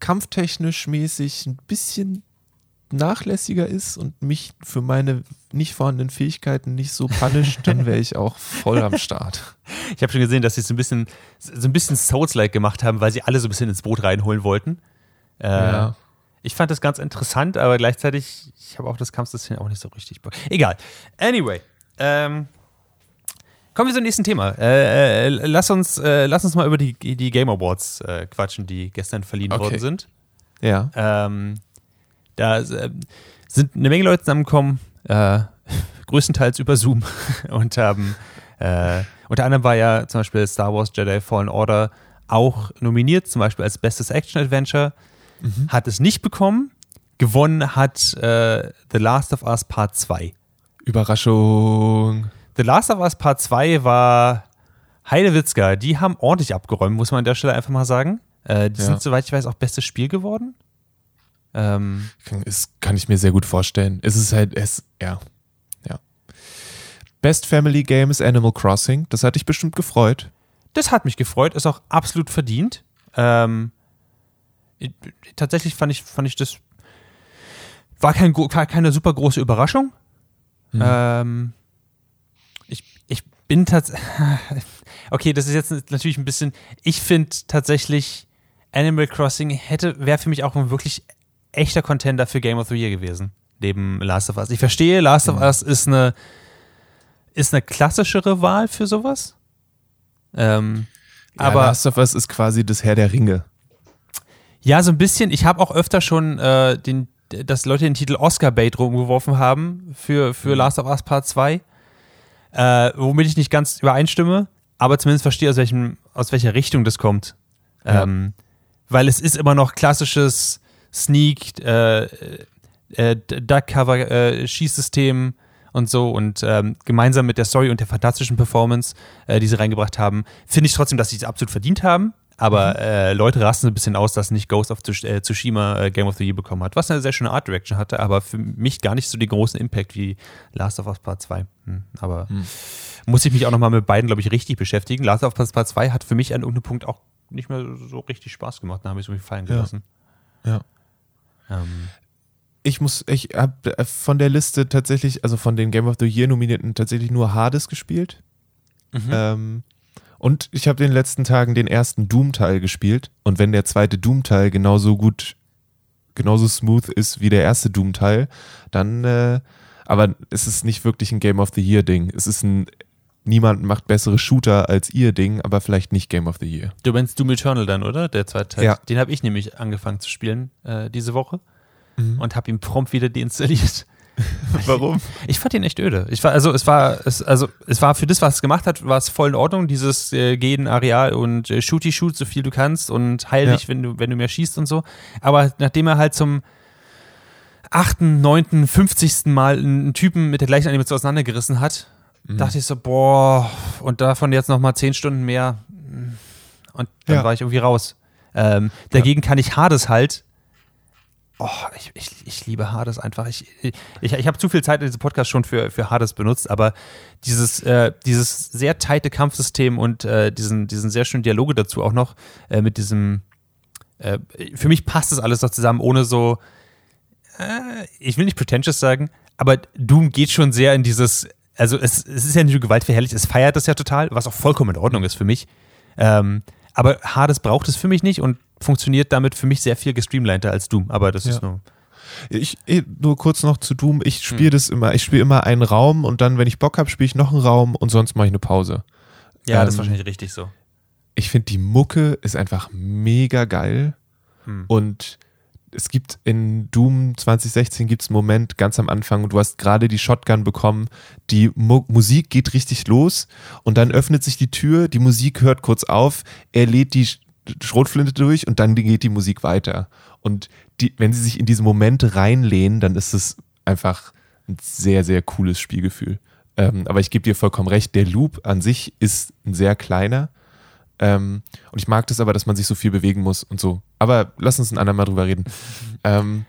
kampftechnisch mäßig ein bisschen nachlässiger ist und mich für meine nicht vorhandenen Fähigkeiten nicht so punisht, dann wäre ich auch voll am Start. Ich habe schon gesehen, dass sie es so ein bisschen, so ein bisschen Souls-like gemacht haben, weil sie alle so ein bisschen ins Boot reinholen wollten. Äh, ja. Ich fand das ganz interessant, aber gleichzeitig, ich habe auch das Kampfsystem auch nicht so richtig. Egal. Anyway. Ähm, kommen wir zum nächsten Thema. Äh, äh, lass, uns, äh, lass uns mal über die, die Game Awards äh, quatschen, die gestern verliehen okay. worden sind. Ja. Ähm, da äh, sind eine Menge Leute zusammengekommen, äh, größtenteils über Zoom und haben unter anderem war ja zum Beispiel Star Wars Jedi Fallen Order auch nominiert, zum Beispiel als bestes Action-Adventure. Mhm. Hat es nicht bekommen. Gewonnen hat äh, The Last of Us Part 2. Überraschung. The Last of Us Part 2 war Heidewitzka. Die haben ordentlich abgeräumt, muss man an der Stelle einfach mal sagen. Äh, die ja. sind, soweit ich weiß, auch bestes Spiel geworden. Ähm, das kann ich mir sehr gut vorstellen. Es ist halt, es, ja. Ja. Best Family Game ist Animal Crossing. Das hat dich bestimmt gefreut. Das hat mich gefreut, ist auch absolut verdient. Ähm, tatsächlich fand ich, fand ich das war kein, keine super große Überraschung. Mhm. Ähm, bin tatsächlich. Okay, das ist jetzt natürlich ein bisschen. Ich finde tatsächlich, Animal Crossing hätte, wäre für mich auch ein wirklich echter Contender für Game of the Year gewesen. Neben Last of Us. Ich verstehe, Last mhm. of Us ist eine, ist eine klassischere Wahl für sowas. Ähm, ja, aber Last of Us ist quasi das Herr der Ringe. Ja, so ein bisschen. Ich habe auch öfter schon äh, den, dass Leute den Titel Oscar-Bait rumgeworfen haben für, für mhm. Last of Us Part 2. Äh, womit ich nicht ganz übereinstimme, aber zumindest verstehe, aus, welchem, aus welcher Richtung das kommt. Ja. Ähm, weil es ist immer noch klassisches Sneak, äh, äh, Duck-Cover-Schießsystem und so und ähm, gemeinsam mit der Story und der fantastischen Performance, äh, die sie reingebracht haben, finde ich trotzdem, dass sie es absolut verdient haben. Aber mhm. äh, Leute rasten ein bisschen aus, dass nicht Ghost of äh, Tsushima äh, Game of the Year bekommen hat, was eine sehr schöne Art Direction hatte, aber für mich gar nicht so den großen Impact wie Last of Us Part 2. Hm, aber hm. muss ich mich auch nochmal mit beiden, glaube ich, richtig beschäftigen. Last of Us Part 2 hat für mich an irgendeinem Punkt auch nicht mehr so richtig Spaß gemacht. Da habe ich so viel fallen gelassen. Ja. ja. Ähm, ich muss, ich habe äh, von der Liste tatsächlich, also von den Game of the Year Nominierten tatsächlich nur Hades gespielt. Mhm. Ähm, und ich habe in den letzten Tagen den ersten Doom-Teil gespielt. Und wenn der zweite Doom-Teil genauso gut, genauso smooth ist wie der erste Doom-Teil, dann, äh, aber es ist nicht wirklich ein Game of the Year-Ding. Es ist ein Niemand macht bessere Shooter als ihr Ding, aber vielleicht nicht Game of the Year. Du meinst Doom Eternal dann, oder? Der zweite Teil. Ja. Den habe ich nämlich angefangen zu spielen äh, diese Woche mhm. und habe ihn prompt wieder deinstalliert. Warum? Ich fand ihn echt öde. Ich war, also es war, es, also es war für das, was es gemacht hat, war es voll in Ordnung, dieses äh, Gehen Areal und äh, Shooty Shoot, so viel du kannst und heil dich, ja. wenn du, wenn du mehr schießt und so. Aber nachdem er halt zum achten, neunten, fünfzigsten Mal einen Typen mit der gleichen Animation auseinandergerissen hat, mhm. dachte ich so, boah, und davon jetzt nochmal zehn Stunden mehr. Und dann ja. war ich irgendwie raus. Ähm, dagegen ja. kann ich Hades halt Oh, ich, ich, ich liebe Hades einfach. Ich, ich, ich habe zu viel Zeit in diesem Podcast schon für, für Hades benutzt, aber dieses, äh, dieses sehr teite Kampfsystem und äh, diesen, diesen sehr schönen Dialoge dazu auch noch äh, mit diesem, äh, für mich passt das alles noch zusammen, ohne so, äh, ich will nicht pretentious sagen, aber Doom geht schon sehr in dieses, also es, es ist ja nicht nur gewaltverherrlich, es feiert das ja total, was auch vollkommen in Ordnung ist für mich. Ähm, aber Hades braucht es für mich nicht und funktioniert damit für mich sehr viel gestreamliner als Doom. Aber das ja. ist nur. Ich, nur kurz noch zu Doom. Ich spiele hm. das immer. Ich spiele immer einen Raum und dann, wenn ich Bock habe, spiele ich noch einen Raum und sonst mache ich eine Pause. Ja, ähm, das ist ähm, wahrscheinlich richtig so. Ich finde, die Mucke ist einfach mega geil. Hm. Und es gibt in Doom 2016 gibt es einen Moment ganz am Anfang und du hast gerade die Shotgun bekommen, die Mu Musik geht richtig los und dann öffnet sich die Tür, die Musik hört kurz auf, er lädt die Schrotflinte durch und dann geht die Musik weiter. Und die, wenn sie sich in diesen Moment reinlehnen, dann ist es einfach ein sehr, sehr cooles Spielgefühl. Ähm, aber ich gebe dir vollkommen recht, der Loop an sich ist ein sehr kleiner. Ähm, und ich mag das aber, dass man sich so viel bewegen muss und so. Aber lass uns ein andermal drüber reden. Ähm,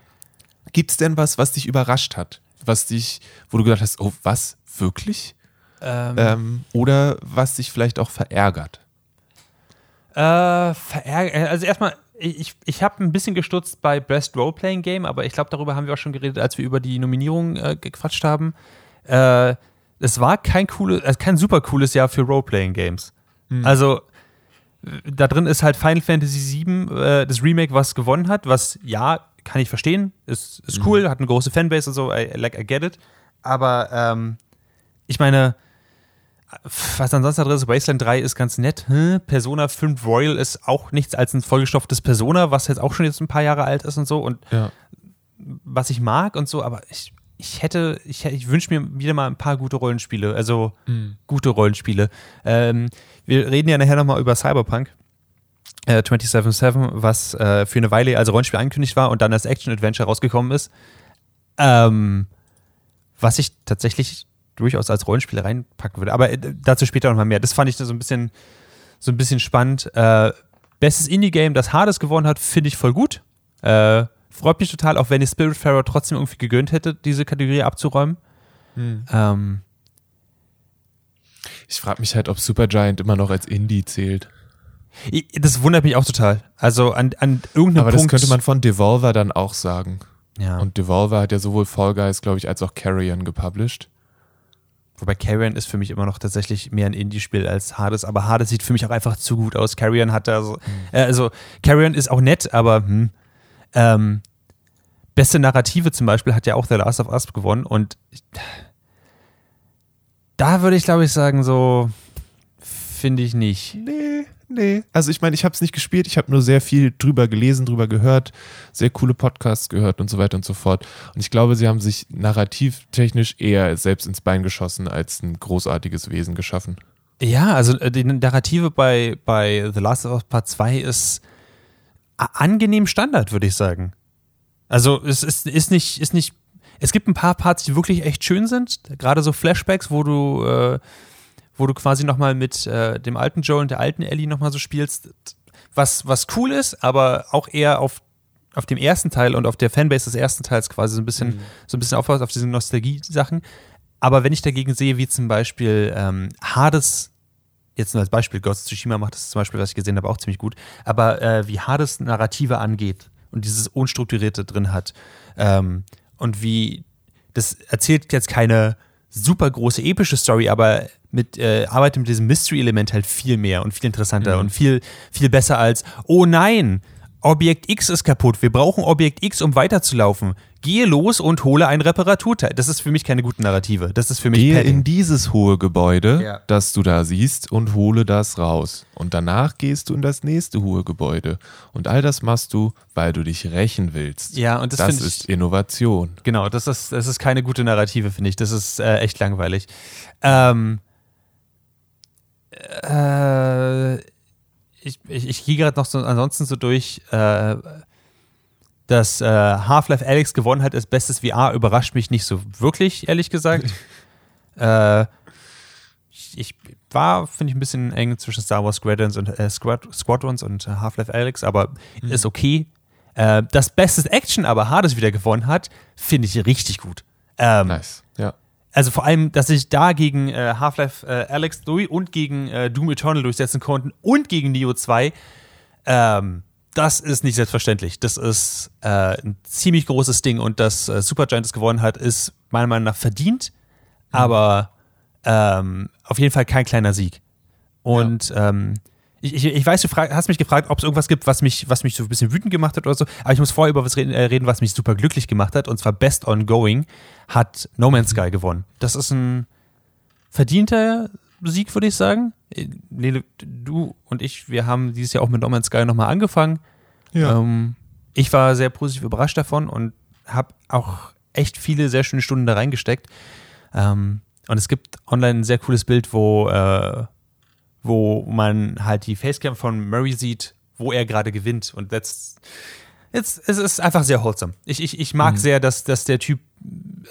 Gibt es denn was, was dich überrascht hat? Was dich, wo du gedacht hast, oh, was? Wirklich? Ähm. ähm oder was dich vielleicht auch verärgert? Äh, verärgert. Äh, also erstmal, ich, ich habe ein bisschen gestutzt bei Best Roleplaying Game, aber ich glaube, darüber haben wir auch schon geredet, als wir über die Nominierung äh, gequatscht haben. Äh, es war kein cooles, also kein super cooles Jahr für Roleplaying Games. Hm. Also da drin ist halt Final Fantasy VII, äh, das Remake, was gewonnen hat, was ja, kann ich verstehen, ist, ist cool, mhm. hat eine große Fanbase und so, I, like, I get it. Aber ähm, ich meine, was ansonsten da drin ist, Wasteland 3 ist ganz nett. Hm? Persona 5 Royal ist auch nichts als ein vollgestopftes Persona, was jetzt auch schon jetzt ein paar Jahre alt ist und so. Und ja. was ich mag und so, aber ich, ich hätte, ich, ich wünsche mir wieder mal ein paar gute Rollenspiele, also mhm. gute Rollenspiele. Ähm, wir reden ja nachher nochmal über Cyberpunk. Äh, 277, was äh, für eine Weile als Rollenspiel angekündigt war und dann als Action-Adventure rausgekommen ist. Ähm, was ich tatsächlich durchaus als Rollenspiel reinpacken würde. Aber äh, dazu später nochmal mehr. Das fand ich so ein bisschen, so ein bisschen spannend. Äh, bestes Indie-Game, das Hades gewonnen hat, finde ich voll gut. Äh, freut mich total, auch wenn ich Spiritfarer trotzdem irgendwie gegönnt hätte, diese Kategorie abzuräumen. Hm. Ähm, ich frage mich halt, ob Supergiant immer noch als Indie zählt. Das wundert mich auch total. Also an, an irgendeinem Aber Punkt. das könnte man von Devolver dann auch sagen. Ja. Und Devolver hat ja sowohl Fall Guys, glaube ich, als auch Carrion gepublished. Wobei Carrion ist für mich immer noch tatsächlich mehr ein Indie-Spiel als Hades, aber Hades sieht für mich auch einfach zu gut aus. Carrion hat da so, mhm. äh, also Carrion ist auch nett, aber hm, ähm, beste Narrative zum Beispiel hat ja auch The Last of Us gewonnen und ich, da würde ich glaube ich sagen so, finde ich nicht. Nee, nee. Also ich meine, ich habe es nicht gespielt, ich habe nur sehr viel drüber gelesen, drüber gehört, sehr coole Podcasts gehört und so weiter und so fort. Und ich glaube, sie haben sich narrativtechnisch eher selbst ins Bein geschossen, als ein großartiges Wesen geschaffen. Ja, also äh, die Narrative bei, bei The Last of Us Part 2 ist angenehm Standard, würde ich sagen. Also es ist, ist, nicht, ist nicht, es gibt ein paar Parts, die wirklich echt schön sind, gerade so Flashbacks, wo du äh, wo du quasi nochmal mit äh, dem alten Joe und der alten Ellie nochmal so spielst, was, was cool ist, aber auch eher auf, auf dem ersten Teil und auf der Fanbase des ersten Teils quasi so ein bisschen, mhm. so ein bisschen aufpasst auf diese Nostalgie-Sachen. Aber wenn ich dagegen sehe, wie zum Beispiel ähm, Hades, jetzt nur als Beispiel, Ghost of Tsushima macht das zum Beispiel, was ich gesehen habe, auch ziemlich gut, aber äh, wie Hades Narrative angeht und dieses Unstrukturierte drin hat ähm, und wie das erzählt jetzt keine super große epische Story, aber mit, äh, arbeitet mit diesem Mystery-Element halt viel mehr und viel interessanter mhm. und viel, viel besser als, oh nein, Objekt X ist kaputt, wir brauchen Objekt X, um weiterzulaufen. Gehe los und hole ein Reparaturteil. Das ist für mich keine gute Narrative. Das ist für mich Gehe Padding. in dieses hohe Gebäude, ja. das du da siehst, und hole das raus. Und danach gehst du in das nächste hohe Gebäude. Und all das machst du, weil du dich rächen willst. Ja, und das, das ist ich, Innovation. Genau, das ist, das ist keine gute Narrative, finde ich. Das ist äh, echt langweilig. Ähm, äh, ich, ich, ich gehe gerade noch so ansonsten so durch, äh, dass äh, Half-Life Alex gewonnen hat als bestes VR, überrascht mich nicht so wirklich, ehrlich gesagt. äh, ich, ich, war, finde ich, ein bisschen eng zwischen Star Wars Squadrons und, äh, Squad, Squadrons und äh, Half-Life Alex, aber mhm. ist okay. Äh, das Beste Action aber Hades wieder gewonnen hat, finde ich richtig gut. Ähm, nice, also vor allem, dass sich da gegen äh, Half-Life äh, Alex durch und gegen äh, Doom Eternal durchsetzen konnten und gegen Neo 2, ähm, das ist nicht selbstverständlich. Das ist äh, ein ziemlich großes Ding und dass äh, Supergiant es gewonnen hat, ist meiner Meinung nach verdient, mhm. aber ähm, auf jeden Fall kein kleiner Sieg. Und ja. ähm, ich, ich, ich, weiß, du frag, hast mich gefragt, ob es irgendwas gibt, was mich, was mich so ein bisschen wütend gemacht hat oder so. Aber ich muss vorher über was reden, äh, reden, was mich super glücklich gemacht hat. Und zwar Best Ongoing hat No Man's Sky gewonnen. Das ist ein verdienter Sieg, würde ich sagen. Lele, du und ich, wir haben dieses Jahr auch mit No Man's Sky nochmal angefangen. Ja. Ähm, ich war sehr positiv überrascht davon und habe auch echt viele sehr schöne Stunden da reingesteckt. Ähm, und es gibt online ein sehr cooles Bild, wo äh, wo man halt die Facecam von Murray sieht, wo er gerade gewinnt. Und jetzt, es ist einfach sehr wholesome. Ich, ich, ich mag mhm. sehr, dass, dass der Typ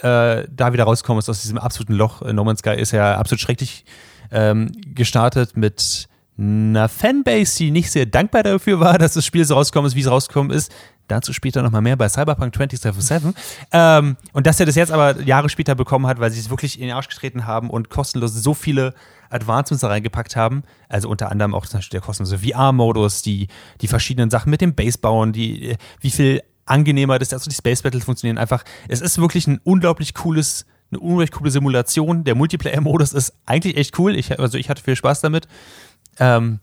äh, da wieder rauskommt aus diesem absoluten Loch. No Man's Sky ist ja absolut schrecklich ähm, gestartet mit einer Fanbase, die nicht sehr dankbar dafür war, dass das Spiel so rausgekommen ist, wie es rausgekommen ist. Dazu später nochmal mehr bei Cyberpunk 2077. Ähm, und dass er das jetzt aber Jahre später bekommen hat, weil sie es wirklich in den Arsch getreten haben und kostenlos so viele Advancements da reingepackt haben. Also unter anderem auch zum Beispiel der kostenlose VR-Modus, die, die verschiedenen Sachen mit dem Base bauen, die, wie viel angenehmer das ist, also die Space Battles funktionieren einfach. Es ist wirklich ein unglaublich cooles, eine unglaublich coole Simulation. Der Multiplayer-Modus ist eigentlich echt cool. Ich, also ich hatte viel Spaß damit. Ähm,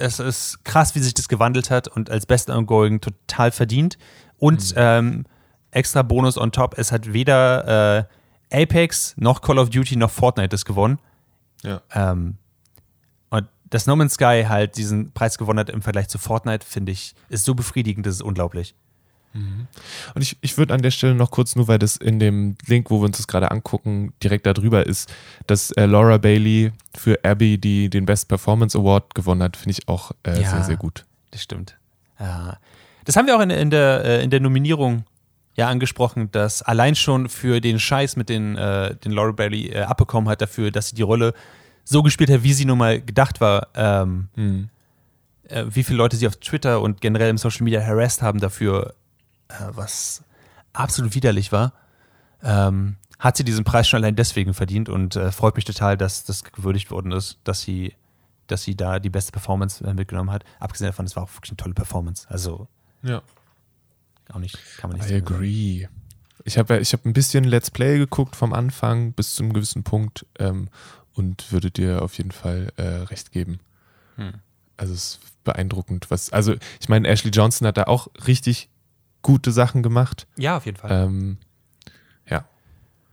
Es ist krass, wie sich das gewandelt hat und als Best Ongoing total verdient. Und ähm, extra Bonus on top, es hat weder äh, Apex noch Call of Duty noch Fortnite das gewonnen. Ja. Ähm, und dass No Man's Sky halt diesen Preis gewonnen hat im Vergleich zu Fortnite, finde ich, ist so befriedigend, das ist unglaublich. Und ich, ich würde an der Stelle noch kurz, nur weil das in dem Link, wo wir uns das gerade angucken, direkt darüber ist, dass äh, Laura Bailey für Abby die, den Best Performance Award gewonnen hat, finde ich auch äh, Ja. sehr, sehr gut. Das stimmt. Ja. Das haben wir auch in, in, der, äh, in der Nominierung ja angesprochen, dass allein schon für den Scheiß mit den, äh, den Laura Bailey äh, abbekommen hat, dafür, dass sie die Rolle so gespielt hat, wie sie nun mal gedacht war, ähm, Hm. äh, wie viele Leute sie auf Twitter und generell im Social Media harassed haben dafür, was absolut widerlich war, ähm, hat sie diesen Preis schon allein deswegen verdient und äh, freut mich total, dass das gewürdigt worden ist, dass sie, dass sie da die beste Performance äh, mitgenommen hat. Abgesehen davon, es war auch wirklich eine tolle Performance. Also Ja. auch nicht, kann man nicht I sagen. agree. Ich habe ich hab ein bisschen Let's Play geguckt vom Anfang bis zu einem gewissen Punkt ähm, und würde dir auf jeden Fall äh, recht geben. Hm. Also es ist beeindruckend, was. Also ich meine, Ashley Johnson hat da auch richtig gute Sachen gemacht. Ja, auf jeden Fall. Ähm, ja.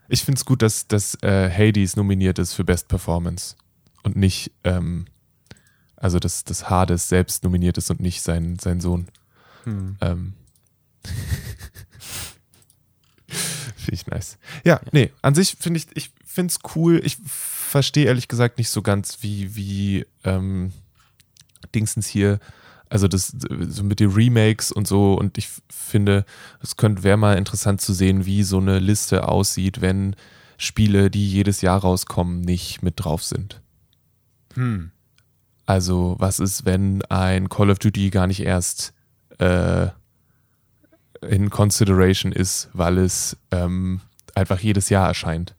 Ich finde es gut, dass, dass äh, Hades nominiert ist für Best Performance und nicht, ähm, also dass, dass Hades selbst nominiert ist und nicht sein, sein Sohn. Hm. Ähm. finde ich nice. Ja, nee, an sich finde ich, ich finde es cool. Ich verstehe ehrlich gesagt nicht so ganz, wie, wie ähm, Dingsens hier, also das so mit den Remakes und so. Und ich finde, es könnte wäre mal interessant zu sehen, wie so eine Liste aussieht, wenn Spiele, die jedes Jahr rauskommen, nicht mit drauf sind. Hm. Also, was ist, wenn ein Call of Duty gar nicht erst äh, in Consideration ist, weil es ähm, einfach jedes Jahr erscheint?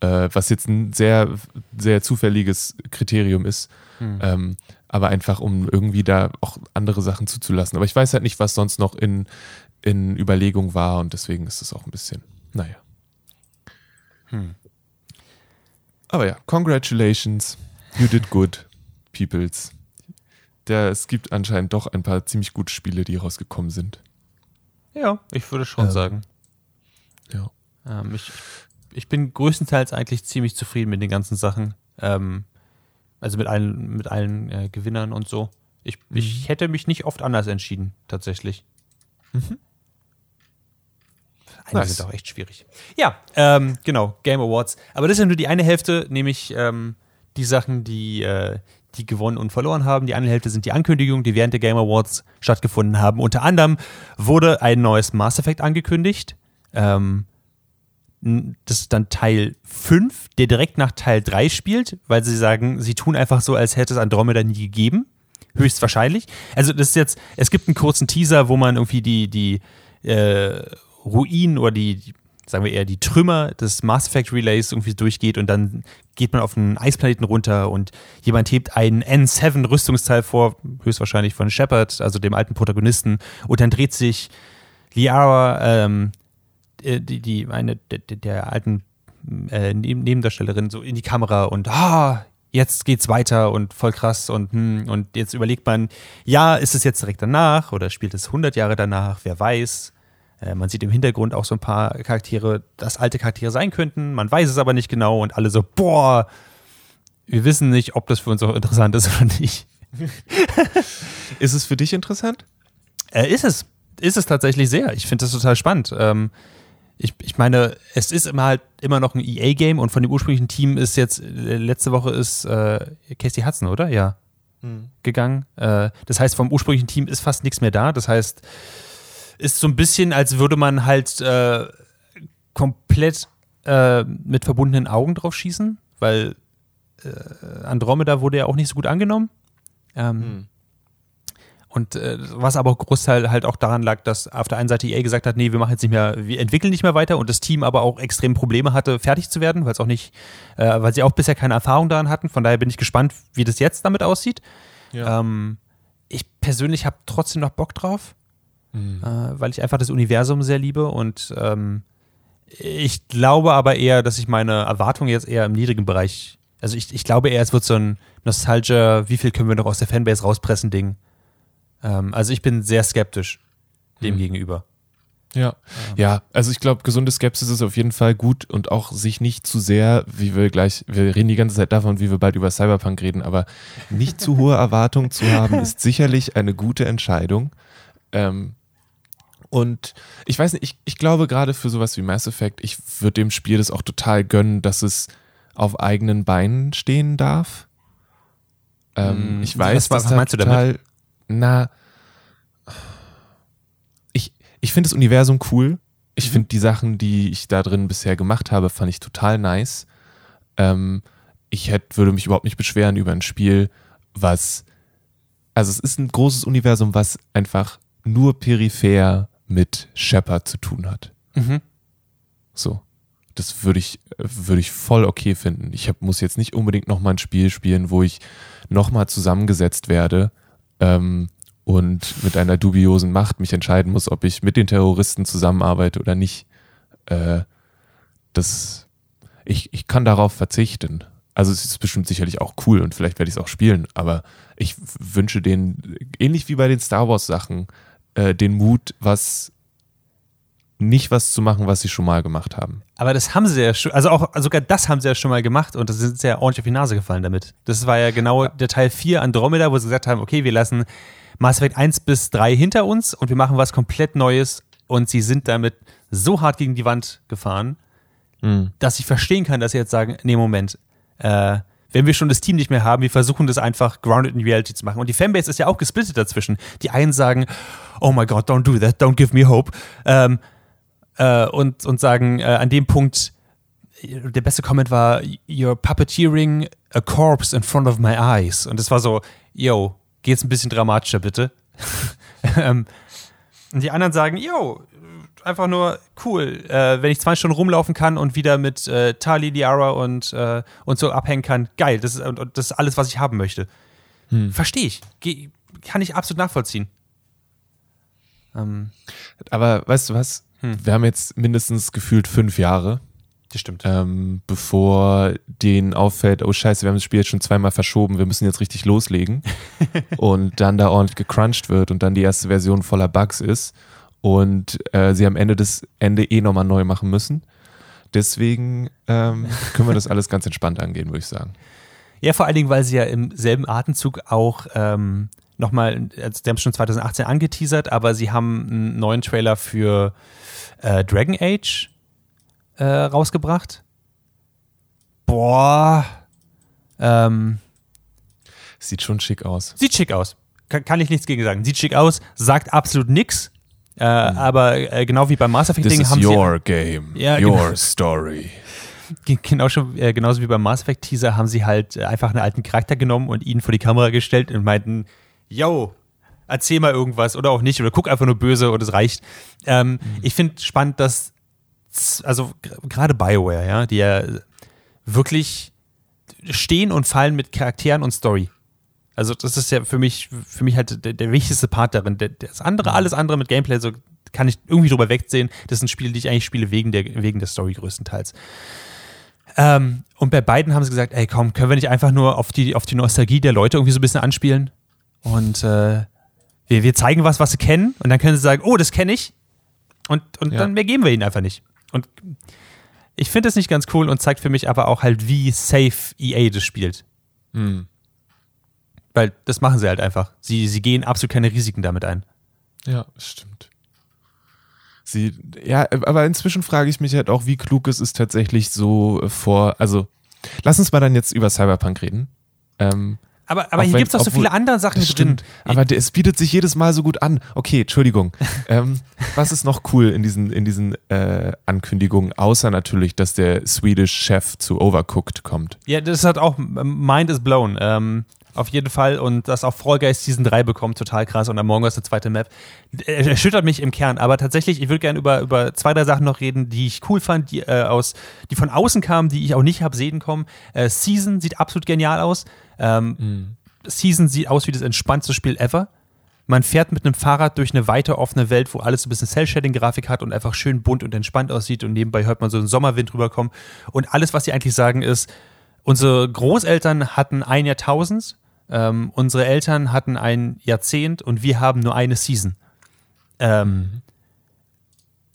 Äh, was jetzt ein sehr, sehr zufälliges Kriterium ist, Hm. ähm, aber einfach, um irgendwie da auch andere Sachen zuzulassen. Aber ich weiß halt nicht, was sonst noch in, in Überlegung war und deswegen ist es auch ein bisschen, naja. Hm. Aber ja, congratulations, you did good, peoples. Der, es gibt anscheinend doch ein paar ziemlich gute Spiele, die rausgekommen sind. Ja, ich würde schon Ähm, sagen. Ja. Ähm, ich, ich bin größtenteils eigentlich ziemlich zufrieden mit den ganzen Sachen. Ähm, also mit allen, mit allen äh, Gewinnern und so. Ich, ich hätte mich nicht oft anders entschieden, tatsächlich. Mhm. Einige Nice. sind auch echt schwierig. Ja, ähm, genau, Game Awards. Aber das ist ja nur die eine Hälfte, nämlich ähm, die Sachen, die, äh, die gewonnen und verloren haben. Die andere Hälfte sind die Ankündigungen, die während der Game Awards stattgefunden haben. Unter anderem wurde ein neues Mass Effect angekündigt. Ähm, das ist dann Teil 5, der direkt nach Teil 3 spielt, weil sie sagen, sie tun einfach so, als hätte es Andromeda nie gegeben. Höchstwahrscheinlich. Also das ist jetzt, es gibt einen kurzen Teaser, wo man irgendwie die, die äh, Ruinen oder die, sagen wir eher die Trümmer des Mass Effect Relays irgendwie durchgeht und dann geht man auf einen Eisplaneten runter und jemand hebt einen N7 Rüstungsteil vor, höchstwahrscheinlich von Shepard, also dem alten Protagonisten, und dann dreht sich Liara, ähm, äh, die, die eine der, der- alten äh, Neben- Nebendarstellerin so in die Kamera und ah, jetzt geht's weiter und voll krass und hm, und jetzt überlegt man, ja, ist es jetzt direkt danach oder spielt es 100 Jahre danach, wer weiß. Äh, man sieht im Hintergrund auch so ein paar Charaktere, das alte Charaktere sein könnten, man weiß es aber nicht genau und alle so, boah, wir wissen nicht, ob das für uns auch interessant ist oder nicht. Ist es für dich interessant? Äh, ist es. Ist es tatsächlich sehr. Ich finde das total spannend. Ähm, ich, ich meine, es ist immer halt immer noch ein EA-Game und von dem ursprünglichen Team ist jetzt, äh, letzte Woche ist äh, Casey Hudson, oder? Ja. Gegangen. Äh, das heißt, vom ursprünglichen Team ist fast nichts mehr da. Das heißt, ist so ein bisschen, als würde man halt äh, komplett äh, mit verbundenen Augen drauf schießen, weil äh, Andromeda wurde ja auch nicht so gut angenommen. Ähm, und äh, was aber auch Großteil halt auch daran lag, dass auf der einen Seite EA gesagt hat, nee, wir machen jetzt nicht mehr, wir entwickeln nicht mehr weiter und das Team aber auch extrem Probleme hatte, fertig zu werden, weil es auch nicht, äh, weil sie auch bisher keine Erfahrung daran hatten. Von daher bin ich gespannt, wie das jetzt damit aussieht. Ähm, ich persönlich habe trotzdem noch Bock drauf, Mhm. äh, weil ich einfach das Universum sehr liebe und ähm, ich glaube aber eher, dass ich meine Erwartungen jetzt eher im niedrigen Bereich Also ich, ich glaube eher, es wird so ein Nostalgia, wie viel können wir noch aus der Fanbase rauspressen, Ding. Ähm, also ich bin sehr skeptisch dem Hm. gegenüber. Ja, ja, also ich glaube, gesunde Skepsis ist auf jeden Fall gut und auch sich nicht zu sehr, wie wir gleich, wir reden die ganze Zeit davon, wie wir bald über Cyberpunk reden, aber nicht zu hohe Erwartungen zu haben, ist sicherlich eine gute Entscheidung. Ähm, und ich weiß nicht, ich, ich glaube gerade für sowas wie Mass Effect, ich würde dem Spiel das auch total gönnen, dass es auf eigenen Beinen stehen darf. Ähm, Mm, ich weiß, was- was meinst du total, Na, ich, ich finde das Universum cool. Ich Mhm. finde die Sachen, die ich da drin bisher gemacht habe, fand ich total nice. Ähm, ich hätte, würde mich überhaupt nicht beschweren über ein Spiel, was, also es ist ein großes Universum, was einfach nur peripher mit Shepard zu tun hat. Mhm. So. Das würde ich, würde ich voll okay finden. Ich hab, muss jetzt nicht unbedingt nochmal ein Spiel spielen, wo ich nochmal zusammengesetzt werde ähm, und mit einer dubiosen Macht mich entscheiden muss, ob ich mit den Terroristen zusammenarbeite oder nicht. Äh, das, ich, ich kann darauf verzichten. Also es ist bestimmt sicherlich auch cool und vielleicht werde ich es auch spielen, aber ich wünsche denen, ähnlich wie bei den Star Wars Sachen, äh, den Mut, was nicht was zu machen, was sie schon mal gemacht haben. Aber das haben sie ja schon, also auch sogar das haben sie ja schon mal gemacht und das sind sie ja ordentlich auf die Nase gefallen damit. Das war ja genau der Teil 4 Andromeda, wo sie gesagt haben, okay, wir lassen Mass Effect 1 bis 3 hinter uns und wir machen was komplett Neues und sie sind damit so hart gegen die Wand gefahren, dass ich verstehen kann, dass sie jetzt sagen, nee, Moment, äh, wenn wir schon das Team nicht mehr haben, wir versuchen das einfach grounded in reality zu machen. Und die Fanbase ist ja auch gesplittet dazwischen. Die einen sagen, oh my God, don't do that, don't give me hope. Ähm, äh, und, und sagen äh, an dem Punkt, der beste Comment war, you're puppeteering a corpse in front of my eyes. Und es war so, yo, geht's ein bisschen dramatischer, bitte. ähm, und die anderen sagen, yo, einfach nur cool, äh, wenn ich zwei Stunden rumlaufen kann und wieder mit äh, Tali, Liara und, äh, und so abhängen kann, geil, das ist, das ist alles, was ich haben möchte. Verstehe ich. Ge kann ich absolut nachvollziehen. Ähm, Aber weißt du was? Hm. Wir haben jetzt mindestens gefühlt fünf Jahre, das stimmt. ähm, bevor denen auffällt, oh scheiße, wir haben das Spiel jetzt schon zweimal verschoben, wir müssen jetzt richtig loslegen. und dann da ordentlich gecrunched wird und dann die erste Version voller Bugs ist und äh, sie am Ende das Ende eh nochmal neu machen müssen. Deswegen ähm, können wir das alles ganz entspannt angehen, würde ich sagen. Ja, vor allen Dingen, weil sie ja im selben Atemzug auch ähm, nochmal, also die haben es schon 2018 angeteasert, aber sie haben einen neuen Trailer für äh, Dragon Age äh, rausgebracht. Boah. Ähm, Sieht schon schick aus. sieht schick aus. Kann, kann ich nichts gegen sagen. Sieht schick aus, sagt absolut nix. Äh, Aber äh, genau wie beim Mass Effect This Ding haben sie your game, Ja, your genau. story. Ge- Genau schon, äh, genauso wie beim Mass Effect Teaser haben sie halt äh, einfach einen alten Charakter genommen und ihn vor die Kamera gestellt und meinten, yo, erzähl mal irgendwas oder auch nicht oder guck einfach nur böse und es reicht. Ähm, Ich finde spannend, dass also gerade Bioware, ja, die ja wirklich stehen und fallen mit Charakteren und Story. Also das ist ja für mich, für mich halt der, der wichtigste Part darin. Das andere, alles andere mit Gameplay, so kann ich irgendwie drüber wegsehen. Das sind Spiele, die ich eigentlich spiele wegen der, wegen der Story größtenteils. Ähm, und bei beiden haben sie gesagt, ey komm, können wir nicht einfach nur auf die, auf die Nostalgie der Leute irgendwie so ein bisschen anspielen? Und äh, wir, wir zeigen was, was sie kennen und dann können sie sagen, oh, das kenne ich. Und, und Ja. dann mehr geben wir ihnen einfach nicht. Und ich finde das nicht ganz cool und zeigt für mich aber auch halt, wie safe EA das spielt. Hm. Weil das machen sie halt einfach. Sie, sie gehen absolut keine Risiken damit ein. Ja, stimmt. Sie, ja, aber inzwischen frage ich mich halt auch, wie klug es ist tatsächlich so vor, also lass uns mal dann jetzt über Cyberpunk reden. Ähm, Aber, aber Auch hier gibt es doch so viele andere Sachen drin. stimmt, aber es bietet sich jedes Mal so gut an. Okay, Entschuldigung. ähm, was ist noch cool in diesen, in diesen äh, Ankündigungen, außer natürlich, dass der Swedish Chef zu Overcooked kommt? Ja, das hat auch Mind is blown. Ähm, auf jeden Fall. Und das auch Fall Guys Season 3 bekommt, total krass. Und Among Us, der zweite Map. Er erschüttert mich im Kern. Aber tatsächlich, ich würde gerne über, über zwei, drei Sachen noch reden, die ich cool fand, die, äh, aus, die von außen kamen, die ich auch nicht habe sehen kommen. Äh, Season sieht absolut genial aus. Ähm, Season sieht aus wie das entspannteste Spiel ever. Man fährt mit einem Fahrrad durch eine weite offene Welt, wo alles so ein bisschen Cell-Shading-Grafik hat und einfach schön bunt und entspannt aussieht und nebenbei hört man so einen Sommerwind rüberkommen. Und alles, was sie eigentlich sagen, ist, unsere Großeltern hatten ein Jahrtausend, ähm, unsere Eltern hatten ein Jahrzehnt und wir haben nur eine Season. Ähm,